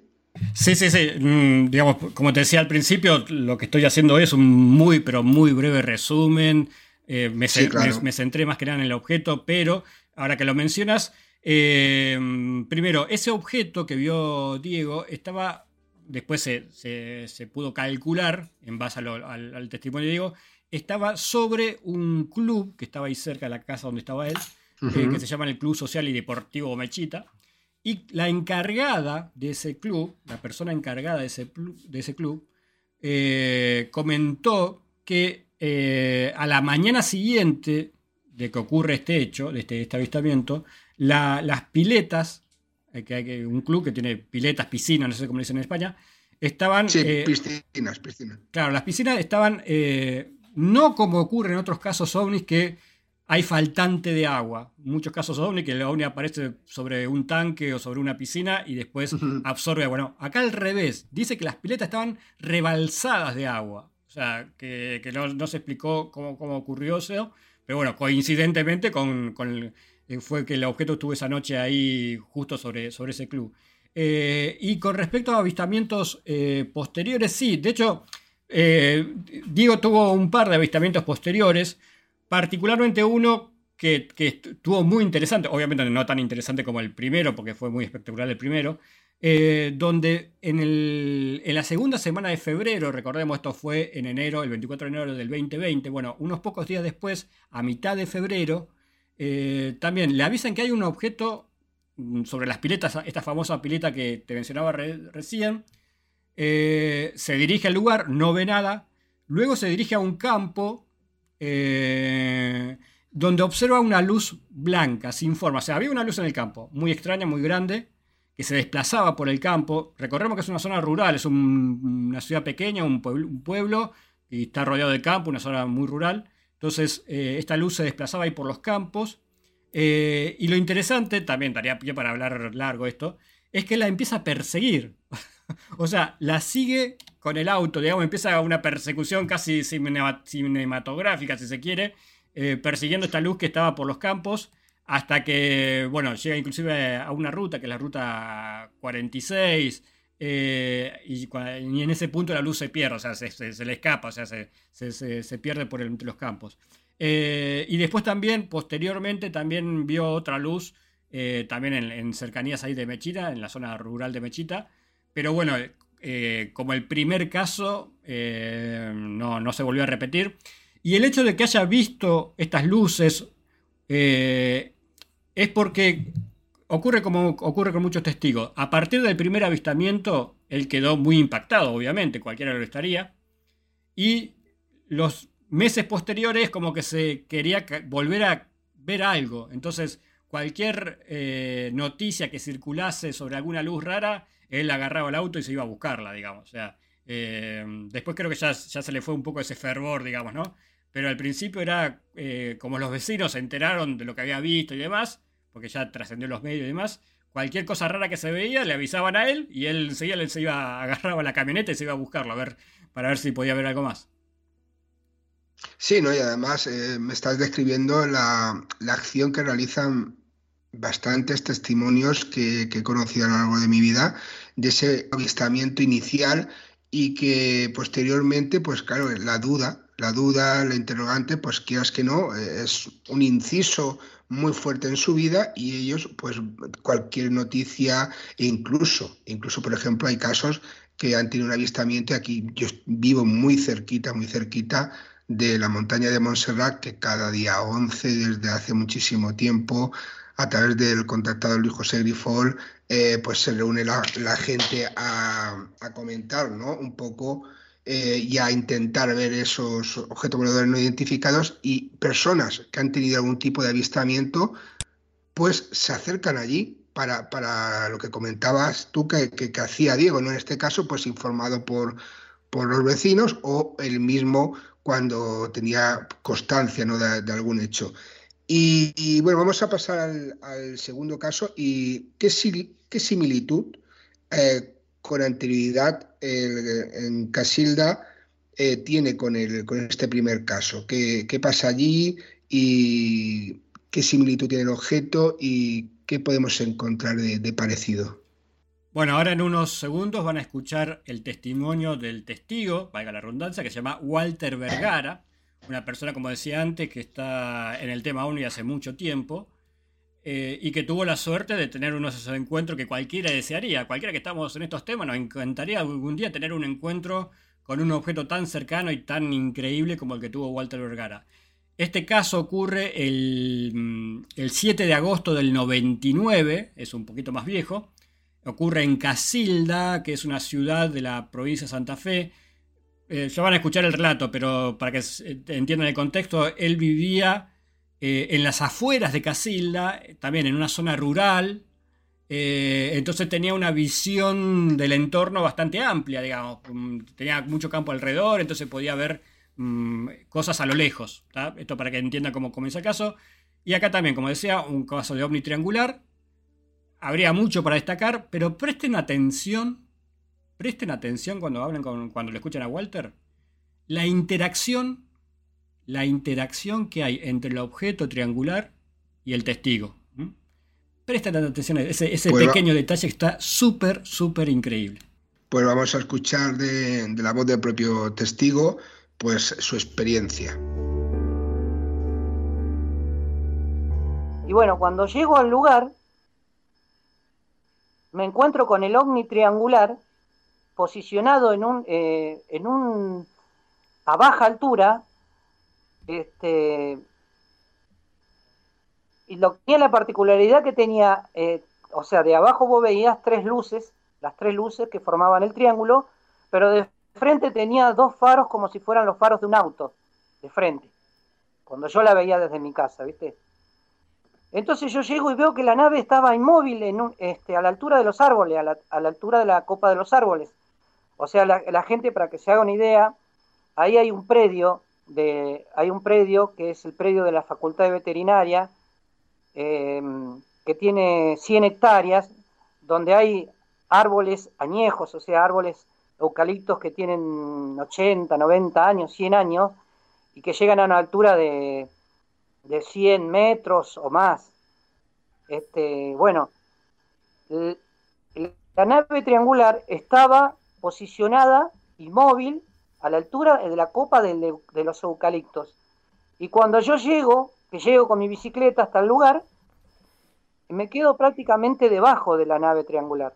Sí, sí, sí. Mm, digamos, como te decía al principio, lo que estoy haciendo es un muy, pero muy breve resumen eh, me, centré más que nada en el objeto, pero ahora que lo mencionas, eh, primero, ese objeto que vio Diego estaba, después se, pudo calcular, en base al, testimonio de Diego, estaba sobre un club que estaba ahí cerca de la casa donde estaba él, eh, que se llama el Club Social y Deportivo Mechita. Y la encargada de ese club, la persona encargada de ese, de ese club, comentó que eh, a la mañana siguiente de que ocurre este hecho, de este, este avistamiento, las piletas, eh, que hay un club que tiene piletas, piscinas, no sé cómo dicen en España, estaban... Sí, eh, piscinas, piscinas. Claro, las piscinas estaban, no como ocurre en otros casos ovnis, que hay faltante de agua. Muchos casos ovnis que el ovni aparece sobre un tanque o sobre una piscina y después absorbe agua. Bueno, acá al revés, dice que las piletas estaban rebalsadas de agua. O sea, que, no, se explicó cómo, ocurrió eso, pero bueno, coincidentemente con, eh, fue que el objeto estuvo esa noche ahí justo sobre, sobre ese club. Eh, y con respecto a avistamientos eh, posteriores, sí, de hecho, Diego tuvo un par de avistamientos posteriores, particularmente uno que, que, estuvo muy interesante, obviamente no tan interesante como el primero, porque fue muy espectacular el primero, eh, donde en, la segunda semana de febrero, recordemos esto fue en enero, el 24 de enero del 2020, bueno, unos pocos días después, a mitad de febrero, eh, también le avisan que hay un objeto mm, sobre las piletas, esta famosa pileta que te mencionaba recién, eh, se dirige al lugar, no ve nada, luego se dirige a un campo donde observa una luz blanca, sin forma, o sea, había una luz en el campo, muy extraña, muy grande, que se desplazaba por el campo. Recordemos que es una zona rural, es una ciudad pequeña, un pueblo, y está rodeado de campo, una zona muy rural. Entonces, eh, esta luz se desplazaba ahí por los campos. Eh, y lo interesante, también daría pie para hablar largo esto, es que la empieza a perseguir. o sea, la sigue con el auto, digamos, empieza una persecución casi cinematográfica, si se quiere, eh, persiguiendo esta luz que estaba por los campos hasta que, bueno, llega inclusive a una ruta, que es la ruta 46, eh, y, en ese punto la luz se pierde, o sea, se, le escapa, o sea, se, pierde por entre los campos. Eh, y después también, posteriormente, también vio otra luz, también en, cercanías ahí de Mechita, en la zona rural de Mechita, pero bueno, como el primer caso, no, no se volvió a repetir. Y el hecho de que haya visto estas luces es porque ocurre como ocurre con muchos testigos. A partir del primer avistamiento, él quedó muy impactado, obviamente, cualquiera lo estaría. Y los meses posteriores como que se quería volver a ver algo. Entonces, cualquier eh, noticia que circulase sobre alguna luz rara, él agarraba el auto y se iba a buscarla, digamos. O sea, eh, después creo que ya, ya, se le fue un poco ese fervor, digamos, ¿no? Pero al principio era eh, como los vecinos se enteraron de lo que había visto y demás, porque ya trascendió los medios y demás. Cualquier cosa rara que se veía le avisaban a él y él enseguida se iba, agarraba la camioneta y se iba a buscarlo a ver, para ver si podía ver algo más. Sí, ¿no? y además eh, me estás describiendo la, acción que realizan bastantes testimonios que, he conocido a lo largo de mi vida, de ese avistamiento inicial y que posteriormente, pues claro, la duda la duda, la interrogante, pues quieras que no, es un inciso muy fuerte en su vida y ellos, pues cualquier noticia, e incluso, incluso por ejemplo, hay casos que han tenido un avistamiento, aquí yo vivo muy cerquita, muy cerquita de la montaña de Montserrat, que cada día 11, desde hace muchísimo tiempo, a través del contactado Luis José Grifol, eh, pues se reúne la, gente a, comentar ¿no? un poco eh, y a intentar ver esos objetos voladores no identificados y personas que han tenido algún tipo de avistamiento, pues se acercan allí para, para lo que comentabas tú que, que, hacía Diego, ¿no? En este caso, pues informado por, por los vecinos o él mismo cuando tenía constancia ¿no? de, algún hecho. Y, bueno, vamos a pasar al, segundo caso. ¿Y qué, similitud eh, con anterioridad en Casilda eh, tiene con, el, con este primer caso? ¿Qué, ¿Qué pasa allí y qué similitud tiene el objeto y qué podemos encontrar de, parecido? Bueno, ahora en unos segundos van a escuchar el testimonio del testigo, valga la redundancia, que se llama Walter Vergara, una persona, como decía antes, que está en el tema 1 y hace mucho tiempo, eh, y que tuvo la suerte de tener unos esos encuentros que cualquiera desearía. Cualquiera que estamos en estos temas nos encantaría algún día tener un encuentro con un objeto tan cercano y tan increíble como el que tuvo Walter Vergara. Este caso ocurre el, 7 de agosto del 99, es un poquito más viejo. Ocurre en Casilda, que es una ciudad de la provincia de Santa Fe. Eh, ya van a escuchar el relato, pero para que entiendan el contexto, él vivía eh, en las afueras de Casilda, también en una zona rural. Eh, entonces tenía una visión del entorno bastante amplia, digamos. Mm, tenía mucho campo alrededor, entonces podía ver Mm, cosas a lo lejos. Esto para que entiendan cómo comienza el caso. Y acá también, como decía, un caso de ovni triangular. Habría mucho para destacar, pero presten atención, presten atención cuando hablen cuando le escuchan a Walter, la interacción, la interacción que hay entre el objeto triangular y el testigo. Presten atención a ese, pues pequeño detalle que está súper, súper increíble. Pues vamos a escuchar de, de la voz del propio testigo pues su experiencia. Y bueno, cuando llego al lugar, me encuentro con el ovni triangular posicionado en un, eh, en un a baja altura, este, y lo tenía la particularidad que tenía, eh, o sea, de abajo vos veías tres luces, las tres luces que formaban el triángulo, pero de frente tenía dos faros como si fueran los faros de un auto, de frente, cuando yo la veía desde mi casa, ¿viste? Entonces yo llego y veo que la nave estaba inmóvil en este, a la altura de los árboles, a la, altura de la copa de los árboles. O sea, la, gente, para que se haga una idea, ahí hay un predio, de, hay un predio que es el predio de la Facultad de Veterinaria, em, que tiene 100 hectáreas, donde hay árboles añejos, o sea, árboles eucaliptos que tienen 80, 90 años, 100 años, y que llegan a una altura de, de 100 metros o más. Este, bueno, la nave triangular estaba posicionada inmóvil a la altura de la copa de, los eucaliptos. Y cuando yo llego, que llego con mi bicicleta hasta el lugar, me quedo prácticamente debajo de la nave triangular.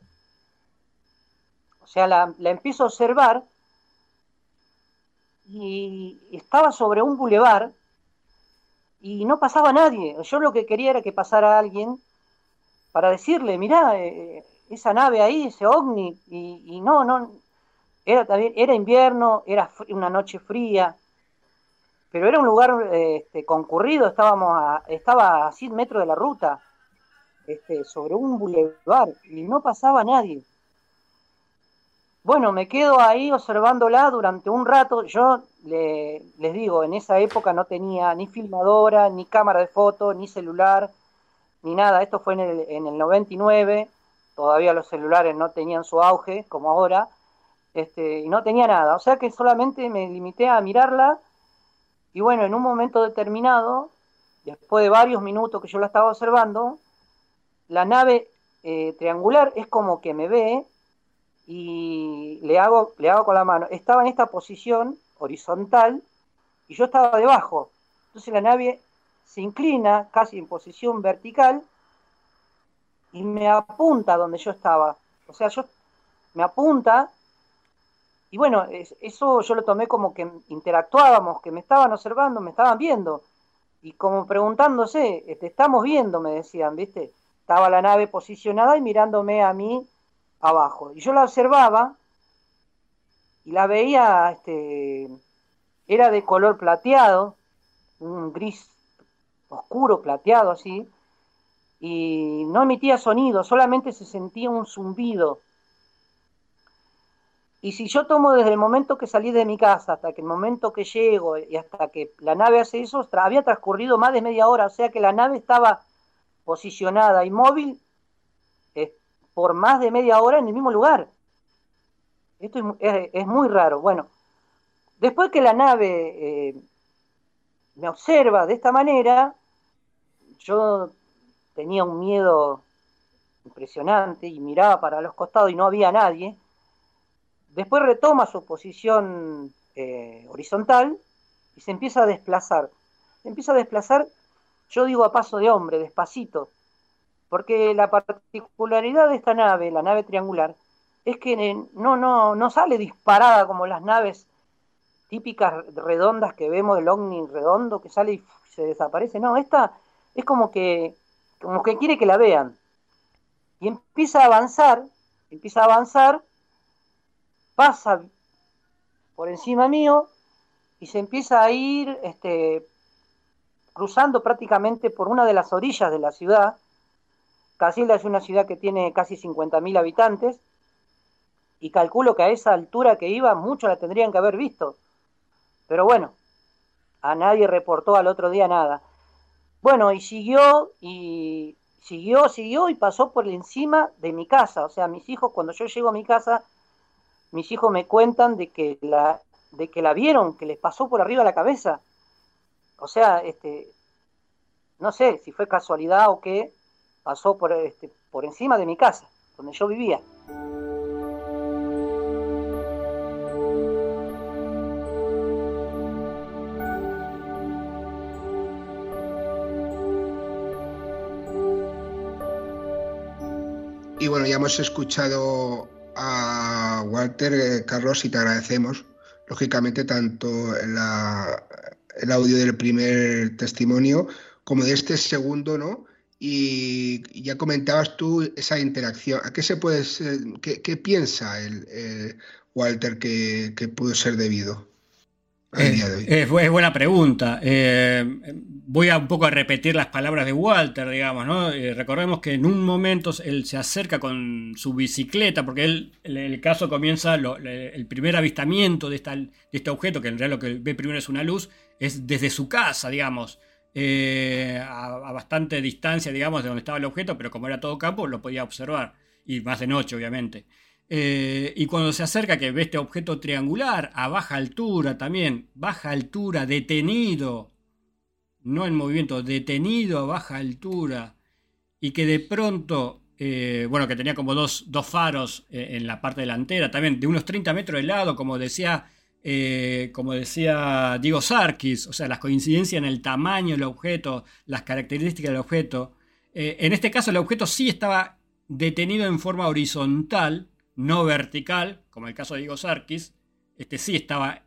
O sea, la, empiezo a observar y estaba sobre un bulevar y no pasaba nadie. Yo lo que quería era que pasara alguien para decirle, mirá, eh, esa nave ahí, ese ovni, y, no, no, era también, era invierno, era una noche fría, pero era un lugar este, concurrido, estábamos a, estaba a 100 metros de la ruta, este, sobre un bulevar, y no pasaba nadie. Bueno, me quedo ahí observándola durante un rato. Yo les digo, en esa época no tenía ni filmadora, ni cámara de foto, ni celular, ni nada. Esto fue en el, en el 99. Todavía los celulares no tenían su auge como ahora. Este, y no tenía nada. O sea que solamente me limité a mirarla. Y bueno, en un momento determinado, después de varios minutos que yo la estaba observando, la nave eh, triangular es como que me ve y le hago, le hago con la mano. Estaba en esta posición horizontal y yo estaba debajo. Entonces la nave se inclina casi en posición vertical y me apunta donde yo estaba. O sea, yo me apunta y bueno, eso yo lo tomé como que interactuábamos, que me estaban observando, me estaban viendo. Y como preguntándose, te este, estamos viendo, me decían, ¿viste? Estaba la nave posicionada y mirándome a mí abajo. Y yo la observaba y la veía, este, era de color plateado, un gris oscuro plateado así, y no emitía sonido, solamente se sentía un zumbido. Y si yo tomo desde el momento que salí de mi casa hasta que el momento que llego y hasta que la nave hace eso, había transcurrido más de media hora, o sea que la nave estaba posicionada inmóvil eh, por más de media hora en el mismo lugar. Esto es, muy raro. Bueno, después que la nave eh, me observa de esta manera, yo tenía un miedo impresionante y miraba para los costados y no había nadie. Después retoma su posición eh, horizontal y se empieza a desplazar. Se empieza a desplazar, yo digo a paso de hombre, despacito, porque la particularidad de esta nave, la nave triangular, es que no, no, no sale disparada como las naves típicas redondas que vemos, el ovni redondo que sale y se desaparece. No, esta es como que, como que quiere que la vean. Y empieza a avanzar, empieza a avanzar, pasa por encima mío y se empieza a ir este, cruzando prácticamente por una de las orillas de la ciudad. Casilda es una ciudad que tiene casi 50.000 habitantes y calculo que a esa altura que iba muchos la tendrían que haber visto. Pero bueno, a nadie reportó al otro día nada. Bueno, y siguió y siguió, siguió y pasó por encima de mi casa. O sea, mis hijos, cuando yo llego a mi casa, mis hijos me cuentan de que la, de que la vieron, que les pasó por arriba la cabeza. O sea, este, no sé si fue casualidad o qué, pasó por, este, por encima de mi casa, donde yo vivía. Y bueno, ya hemos escuchado a Walter, eh, Carlos, y te agradecemos, lógicamente, tanto el audio del primer testimonio como de este segundo, ¿no? Y ya comentabas tú esa interacción. ¿A qué se puede qué, piensa el, Walter que, que pudo ser debido? Es, buena pregunta. Eh, voy a un poco a repetir las palabras de Walter, digamos, ¿no? Eh, recordemos que en un momento él se acerca con su bicicleta, porque él, el, caso comienza, el primer avistamiento de, esta, de, este objeto, que en realidad lo que ve primero es una luz, es desde su casa, digamos, eh, a, a, bastante distancia, digamos, de donde estaba el objeto, pero como era todo campo, lo podía observar, y más de noche, obviamente. Eh, y cuando se acerca que ve este objeto triangular a baja altura también, baja altura, detenido, no en movimiento, detenido a baja altura, y que de pronto, eh, bueno, que tenía como dos, faros eh, en la parte delantera, también de unos 30 metros de lado, como decía, como decía Diego Sarkis, o sea, las coincidencias en el tamaño del objeto, las características del objeto. en este caso, el objeto sí estaba detenido en forma horizontal, no vertical, como el caso de Diego Sarkis. Este sí estaba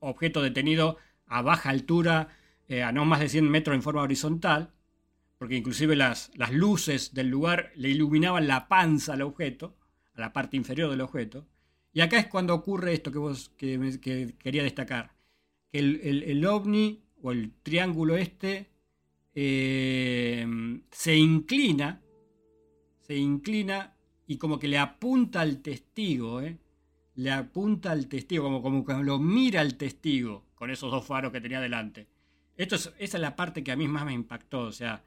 objeto detenido a baja altura, eh, a no más de 100 metros en forma horizontal, porque inclusive las, las luces del lugar le iluminaban la panza al objeto, a la parte inferior del objeto. Y acá es cuando ocurre esto que vos que, quería destacar, que el, ovni o el triángulo este eh, se inclina, se inclina y como que le apunta al testigo, ¿eh? le apunta al testigo, como, como que lo mira al testigo con esos dos faros que tenía delante. Esto es, esa es la parte que a mí más me impactó, o sea,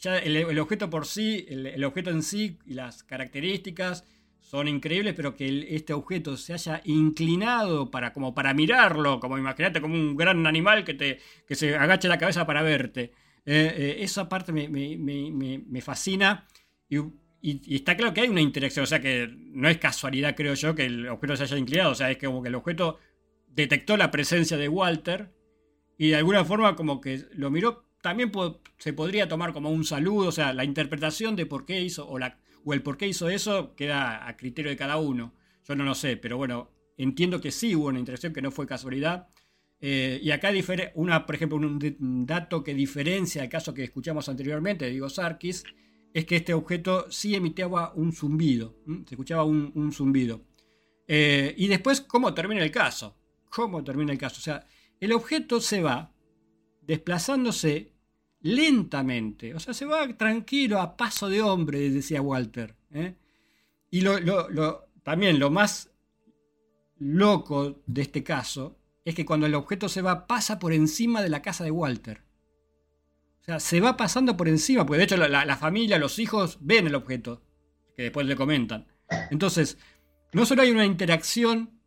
ya el, objeto por sí, el, objeto en sí y las características son increíbles, pero que este objeto se haya inclinado para, como para mirarlo, como imagínate como un gran animal que, te, que se agache la cabeza para verte. Eh, eh, esa parte me, me, me, me fascina y, está claro que hay una interacción, o sea que no es casualidad, creo yo, que el objeto se haya inclinado, o sea, es que como que el objeto detectó la presencia de Walter y de alguna forma como que lo miró, también se podría tomar como un saludo, o sea, la interpretación de por qué hizo o, la, o el por qué hizo eso queda a criterio de cada uno. Yo no lo sé, pero bueno, entiendo que sí hubo una interacción que no fue casualidad. Eh, y acá, una, por ejemplo, un, dato que diferencia el caso que escuchamos anteriormente de Diego Sarkis, es que este objeto sí emitía un zumbido, se escuchaba un, zumbido. Eh, y después, ¿cómo termina el caso? ¿Cómo termina el caso? O sea, el objeto se va desplazándose lentamente, o sea, se va tranquilo, a paso de hombre, decía Walter. ¿eh? Y también lo más loco de este caso es que cuando el objeto se va, pasa por encima de la casa de Walter. O sea, se va pasando por encima, porque de hecho la, familia, los hijos ven el objeto, que después le comentan. Entonces, no solo hay una interacción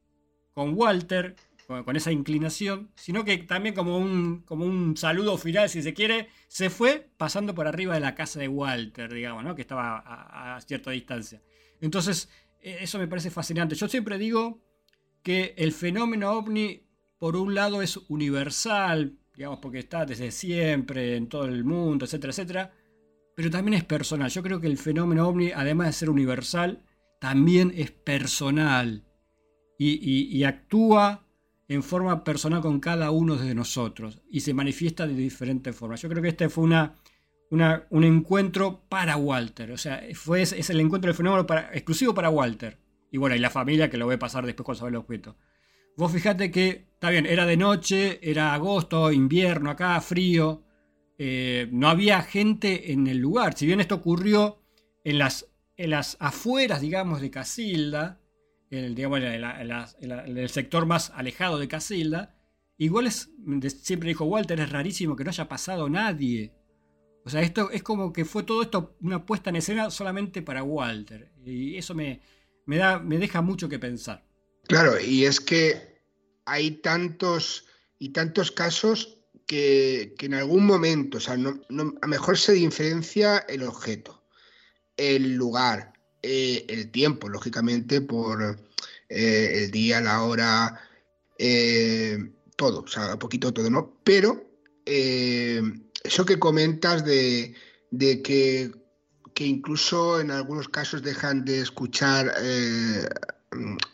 con Walter, con, esa inclinación, sino que también como un, como un saludo final, si se quiere, se fue pasando por arriba de la casa de Walter, digamos, ¿no? que estaba a, a cierta distancia. Entonces, e, eso me parece fascinante. Yo siempre digo que el fenómeno ovni, por un lado, es universal, digamos, porque está desde siempre en todo el mundo, etcétera, etcétera, pero también es personal. Yo creo que el fenómeno ovni, además de ser universal, también es personal y, actúa en forma personal con cada uno de nosotros y se manifiesta de diferentes formas. Yo creo que este fue una, un encuentro para Walter, o sea, fue, es el encuentro del fenómeno para, exclusivo para Walter. Y bueno, y la familia que lo ve pasar después cuando sabe el objeto. Vos fijate que, está bien, era de noche, era agosto, invierno acá, frío. Eh, no había gente en el lugar. Si bien esto ocurrió en las, en las afueras, digamos, de Casilda, en, digamos, en, el sector más alejado de Casilda, igual es, siempre dijo Walter, es rarísimo que no haya pasado nadie. O sea, esto es como que fue todo esto una puesta en escena solamente para Walter. Y eso me, me, da, me deja mucho que pensar. Claro, y es que hay tantos y tantos casos que, en algún momento, o sea, no, a mejor se diferencia el objeto, el lugar, eh, el tiempo, lógicamente, por eh, el día, la hora, eh, todo, o sea, poquito todo, ¿no? Pero eso que comentas de, que incluso en algunos casos dejan de escuchar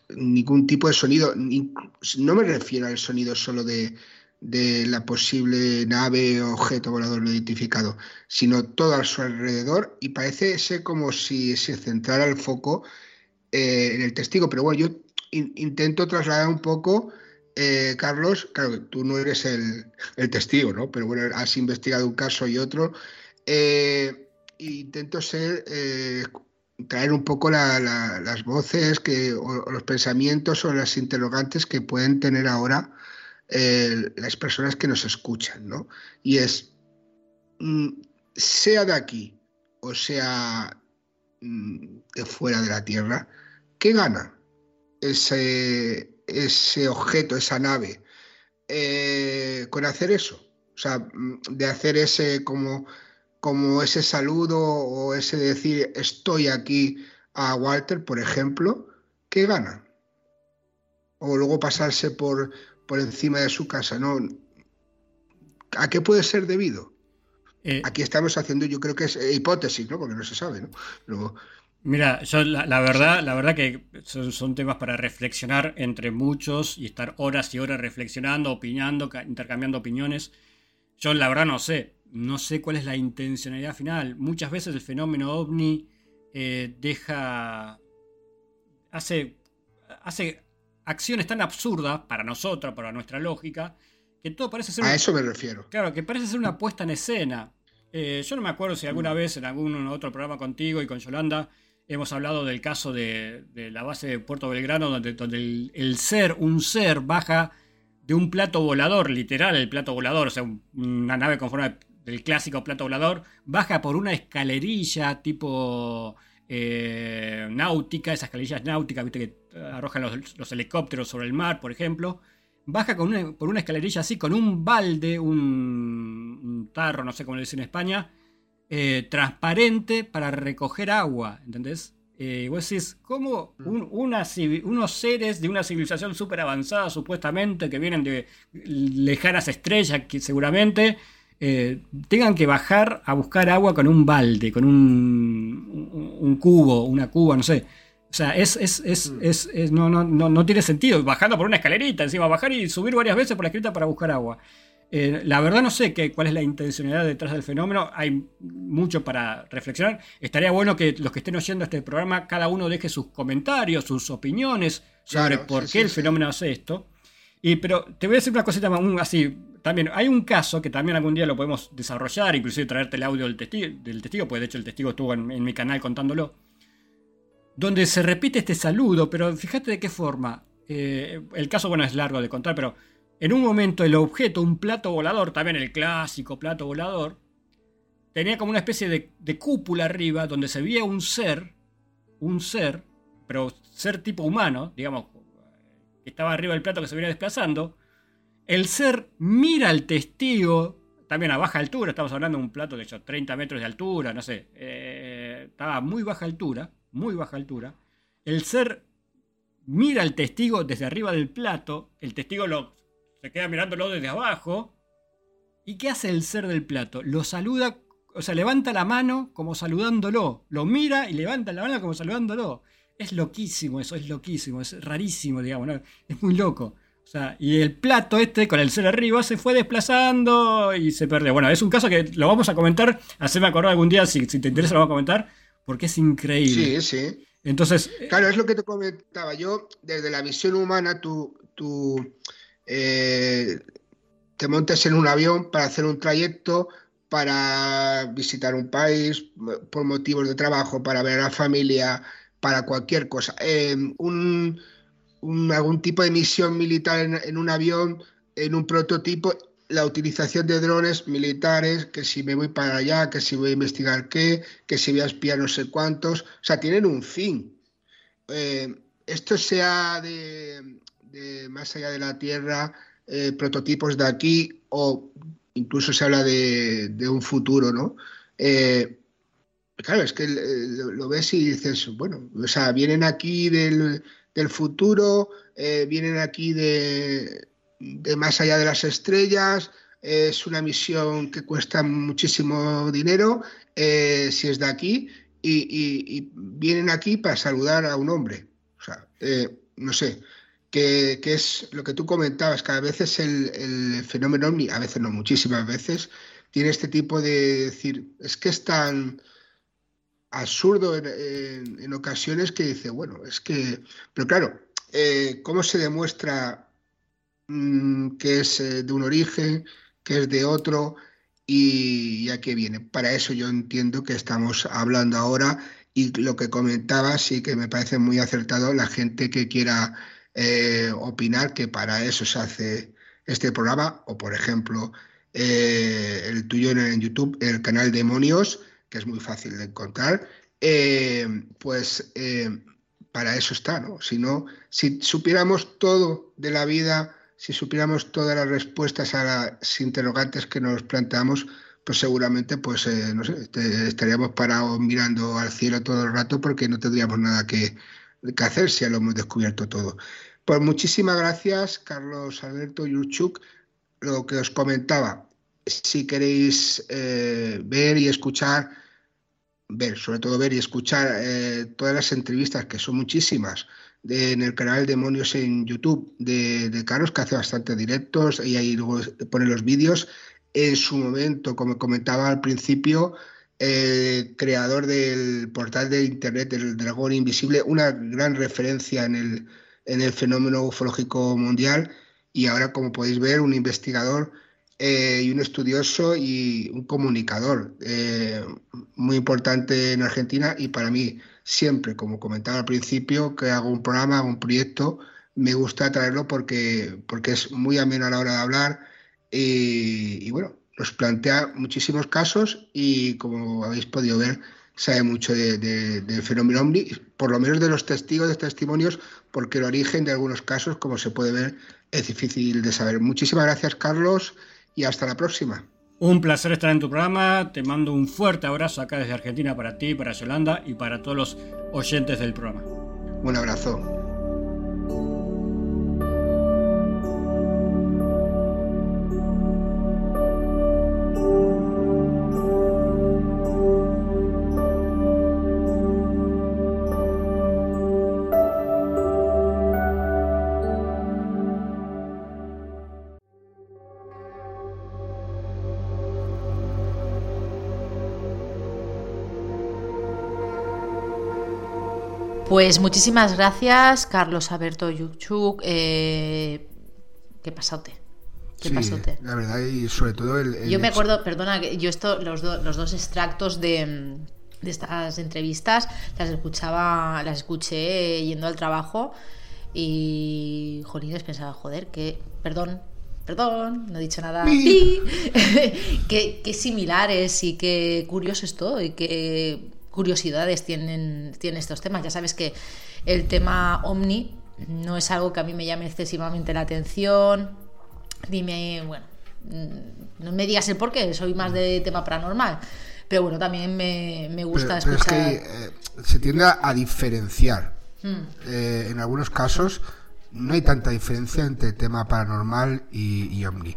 ningún tipo de sonido. No me refiero al sonido solo de, la posible nave o objeto volador no identificado, sino todo a su alrededor y parece ser como si se centrara el foco eh, en el testigo. Pero bueno, yo intento trasladar un poco, eh, Carlos, claro, tú no eres el, testigo, ¿no? Pero bueno, has investigado un caso y otro intento ser, eh, traer un poco las voces que, o, los pensamientos o las interrogantes que pueden tener ahora eh, las personas que nos escuchan, ¿no? Y es, mm, sea de aquí o sea mm, de fuera de la Tierra, ¿qué gana ese, ese objeto, esa nave, eh, con hacer eso? O sea, mm, de hacer ese como como ese saludo o ese decir estoy aquí a Walter, por ejemplo, ¿qué gana? O luego pasarse por, por encima de su casa, ¿no? ¿A qué puede ser debido? Eh, aquí estamos haciendo, yo creo que es hipótesis, ¿no? Porque no se sabe, ¿no? Mira, yo la, verdad, la verdad que son, son, temas para reflexionar entre muchos y estar horas y horas reflexionando, opinando, intercambiando opiniones. Yo la verdad no sé no sé cuál es la intencionalidad final. Muchas veces el fenómeno ovni eh, deja. hace. hace acciones tan absurdas para nosotros, para nuestra lógica, que todo parece ser. A eso me refiero. Claro, que parece ser una puesta en escena. Eh, yo no me acuerdo si alguna vez en algún otro programa contigo y con Yolanda hemos hablado del caso de, la base de Puerto Belgrano, donde, donde el, ser, un ser, baja de un plato volador, literal el plato volador, o sea, una nave con forma de del clásico plato volador, baja por una escalerilla tipo eh, náutica, esas escalerillas náuticas ¿viste? que arrojan los, helicópteros sobre el mar, por ejemplo. Baja con por una escalerilla así, con un balde, un, tarro, no sé cómo le dicen en España, eh, transparente para recoger agua, ¿entendés? eh, vos decís, ¿cómo mm. unos seres de una civilización súper avanzada, supuestamente, que vienen de lejanas estrellas, que seguramente eh, tengan que bajar a buscar agua con un balde, con un, cubo, una cuba, no sé? O sea, es, es, mm. no, no, no, tiene sentido. Bajando por una escalerita, encima, bajar y subir varias veces por la escrita para buscar agua. Eh, la verdad no sé qué, cuál es la intencionalidad detrás del fenómeno, hay mucho para reflexionar. Estaría bueno que los que estén oyendo este programa, cada uno deje sus comentarios, sus opiniones sobre por qué el fenómeno hace esto. Y, pero te voy a decir una cosita más, así, también hay un caso que también algún día lo podemos desarrollar, inclusive traerte el audio del testigo, del testigo pues de hecho el testigo estuvo en, mi canal contándolo, donde se repite este saludo, pero fíjate de qué forma. Eh, el caso, bueno, es largo de contar, pero en un momento el objeto, un plato volador, también el clásico plato volador, tenía como una especie de, cúpula arriba donde se veía un ser, un ser, pero ser tipo humano, digamos, que estaba arriba del plato que se venía desplazando. El ser mira al testigo, también a baja altura, estamos hablando de un plato de hecho 30 metros de altura, no sé, eh, estaba a muy baja altura, muy baja altura. El ser mira al testigo desde arriba del plato, el testigo lo se queda mirándolo desde abajo. ¿Y qué hace el ser del plato? Lo saluda, o sea, levanta la mano como saludándolo. Lo mira y levanta la mano como saludándolo. Es loquísimo eso, es loquísimo, es rarísimo, digamos, es muy loco. O sea, y el plato este con el ser arriba se fue desplazando y se perdió. Bueno, es un caso que lo vamos a comentar, haceme acordar algún día, si, te interesa lo vamos a comentar, porque es increíble. Sí, sí. Entonces... Claro, es lo que te comentaba yo, desde la visión humana, tú, tú eh, te montes en un avión para hacer un trayecto, para visitar un país, por motivos de trabajo, para ver a la familia, para cualquier cosa. Un, algún tipo de misión militar en, un avión, en un prototipo, la utilización de drones militares, que si me voy para allá, que si voy a investigar qué, que si voy a espiar no sé cuántos, o sea, tienen un fin. Eh, esto sea de, más allá de la Tierra, eh, prototipos de aquí o incluso se habla de, un futuro, ¿no? Eh, claro, es que eh, lo, ves y dices, bueno, o sea, vienen aquí del, futuro, vienen aquí de, más allá de las estrellas, es una misión que cuesta muchísimo dinero, si es de aquí, y, vienen aquí para saludar a un hombre. O sea, no sé, que, es lo que tú comentabas, que a veces el, el fenómeno a veces no, muchísimas veces, tiene este tipo de decir, es que es tan absurdo en, ocasiones que dice, bueno, es que, pero claro, eh, ¿cómo se demuestra mm, que es eh, de un origen, que es de otro y, y a qué viene? Para eso yo entiendo que estamos hablando ahora y lo que comentabas sí que me parece muy acertado la gente que quiera eh, opinar que para eso se hace este programa, o por ejemplo, el tuyo en, YouTube, el canal Demonios, que es muy fácil de encontrar, eh, pues para eso está, ¿no? Si no, si supiéramos todo de la vida, si supiéramos todas las respuestas a las interrogantes que nos planteamos, pues seguramente, pues, no sé, estaríamos parados mirando al cielo todo el rato porque no tendríamos nada que, que hacer si ya lo hemos descubierto todo. Pues muchísimas gracias, Carlos Alberto Yurchuk. Lo que os comentaba, si queréis eh, ver y escuchar, ver, sobre todo ver y escuchar eh, todas las entrevistas, que son muchísimas, en el canal Demonios en YouTube de, Carlos, que hace bastante directos y ahí luego pone los vídeos. En su momento, como comentaba al principio, creador del portal de internet del Dragón Invisible, una gran referencia en el, en el fenómeno ufológico mundial y ahora, como podéis ver, un investigador eh, y un estudioso y un comunicador eh, muy importante en Argentina y para mí siempre, como comentaba al principio, que hago un programa, un proyecto, me gusta traerlo porque, porque es muy ameno a la hora de hablar y bueno, nos plantea muchísimos casos y como habéis podido ver, sabe mucho del fenómeno OVNI, por lo menos de los testigos, de testimonios, porque el origen de algunos casos, como se puede ver, es difícil de saber. Muchísimas gracias, Carlos, y hasta la próxima. Un placer estar en tu programa. Te mando un fuerte abrazo acá desde Argentina para ti, para Yolanda y para todos los oyentes del programa. Un abrazo. Pues muchísimas gracias, Carlos Alberto Yuchuk. Eh, ¿Qué pasote? ¿Qué pasote? La verdad, y sobre todo el. yo me acuerdo, perdona, yo esto, los, los dos extractos de, de, estas entrevistas las escuchaba, las escuché yendo al trabajo y Jolines pensaba, joder, que. Perdón, perdón, no he dicho nada. qué, qué similares y qué curioso es todo y qué curiosidades tienen, tienen estos temas. Ya sabes que el tema Omni no es algo que a mí me llame excesivamente la atención. Dime, bueno, mm, no me digas el por qué, soy más de tema paranormal. Pero bueno, también me, me gusta escuchar. Pero es que eh, se tiende a diferenciar. Hmm. Eh, en algunos casos no hay tanta diferencia entre tema paranormal y, Omni.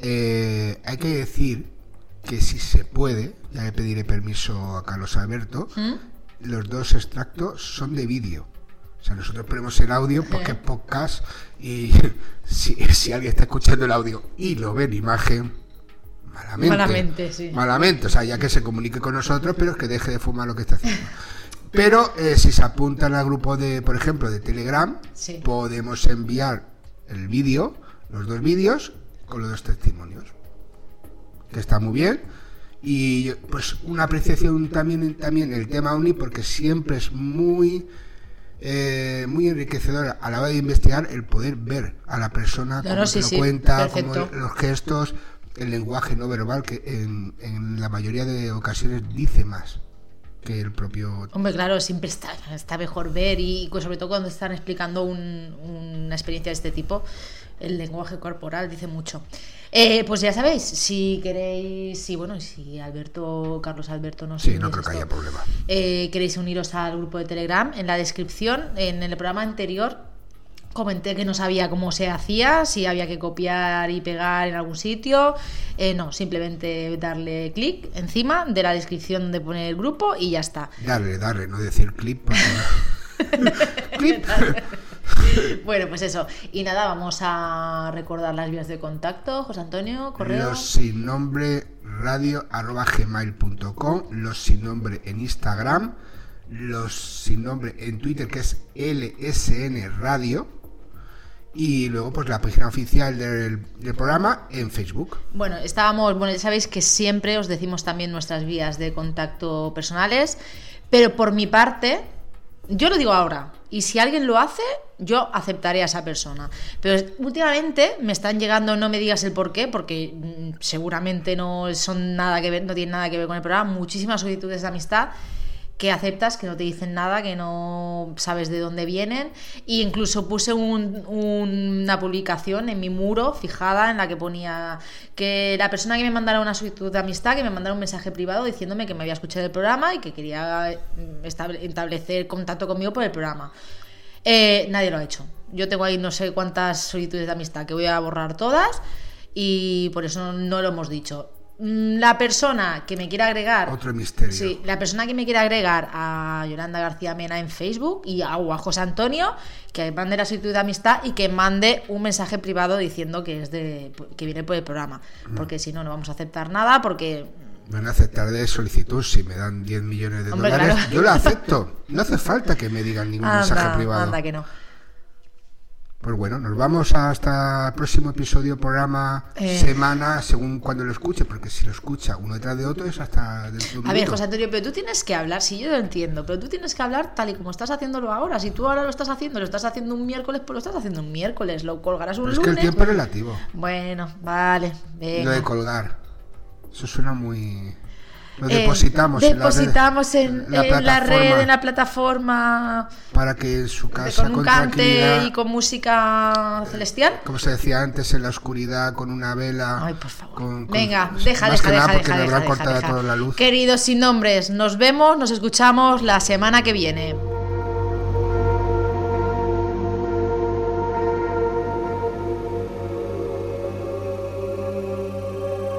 Eh, hay que decir que si se puede, ya le pediré permiso a Carlos Alberto, ¿Mm? los dos extractos son de vídeo. O sea, nosotros ponemos el audio porque es podcast y si, alguien está escuchando el audio y lo ve en imagen, malamente. Malamente, sí. Malamente, o sea, ya que se comunique con nosotros, pero es que deje de fumar lo que está haciendo. Pero eh, si se apuntan al grupo de, por ejemplo, de Telegram, podemos enviar el vídeo, los dos vídeos, con los dos testimonios que está muy bien. Y pues una apreciación también, también el tema OVNI, porque siempre es muy, eh, muy enriquecedor a la hora de investigar el poder ver a la persona, cómo se lo cuenta, como los gestos, el lenguaje no verbal, que en, en la mayoría de ocasiones dice más que el propio... Hombre, claro, siempre está, está mejor ver y sobre todo cuando están explicando una experiencia de este tipo, el lenguaje corporal dice mucho. Eh, pues ya sabéis, si queréis, si bueno, si Alberto, Carlos Alberto no Sí, no creo que haya problema. Eh, queréis uniros al grupo de Telegram, en la descripción, en el programa anterior comenté que no sabía cómo se hacía, si había que copiar y pegar en algún sitio. Eh, no, simplemente darle clic encima de la descripción donde pone el grupo y ya está. Darle, darle, no decir clip. clip. bueno, pues eso. Y nada, vamos a recordar las vías de contacto. José Antonio, correo. Los sin nombre radio arroba gmail.com, los sin nombre en Instagram, los sin nombre en Twitter que es LSN Radio y luego pues la página oficial del, del, programa en Facebook. Bueno, estábamos, bueno, ya sabéis que siempre os decimos también nuestras vías de contacto personales, pero por mi parte, yo lo digo ahora, y si alguien lo hace, yo aceptaré a esa persona. Pero últimamente me están llegando, no me digas el por qué, porque mm, seguramente no son nada que ver, no tienen nada que ver con el programa, muchísimas solicitudes de amistad que aceptas, que no te dicen nada, que no sabes de dónde vienen. E incluso puse una publicación en mi muro fijada en la que ponía que la persona que me mandara una solicitud de amistad, que me mandara un mensaje privado diciéndome que me había escuchado el programa y que quería mm, establecer contacto conmigo por el programa. Eh, nadie lo ha hecho. Yo tengo ahí no sé cuántas solicitudes de amistad que voy a borrar todas y por eso no lo hemos dicho. Mm, la persona que me quiera agregar. Otro misterio. Sí, la persona que me quiera agregar a Yolanda García Mena en Facebook y a, a José Antonio, que mande la solicitud de amistad y que mande un mensaje privado diciendo que es de que viene por el programa. Mm. Porque si no, no vamos a aceptar nada, porque. Van a aceptar de solicitud si me dan 10 millones de dólares. Yo lo acepto. No hace falta que me digan ningún mensaje privado. Anda que no. Pues bueno, nos vamos hasta el próximo episodio, programa, eh. semana, según cuando lo escuche, porque si lo escucha uno detrás de otro es hasta dentro de A ver, José Antonio, pero tú tienes que hablar, si yo lo entiendo, pero tú tienes que hablar tal y como estás haciéndolo ahora. Si tú ahora lo estás haciendo, lo estás haciendo un miércoles, pues lo estás haciendo un miércoles, lo colgarás un lunes. Es que el tiempo es relativo. Bueno, vale. Lo de colgar. Eso suena muy. Lo depositamos, eh, depositamos en, la, red, en, la red, en la plataforma. Para que en su casa. Con un cante y con música celestial. Como se decía antes, en la oscuridad, con una vela. Ay, por favor. Venga, deja, deja, deja, deja, deja, deja, la luz. Queridos sin nombres, nos vemos, nos escuchamos la semana que viene.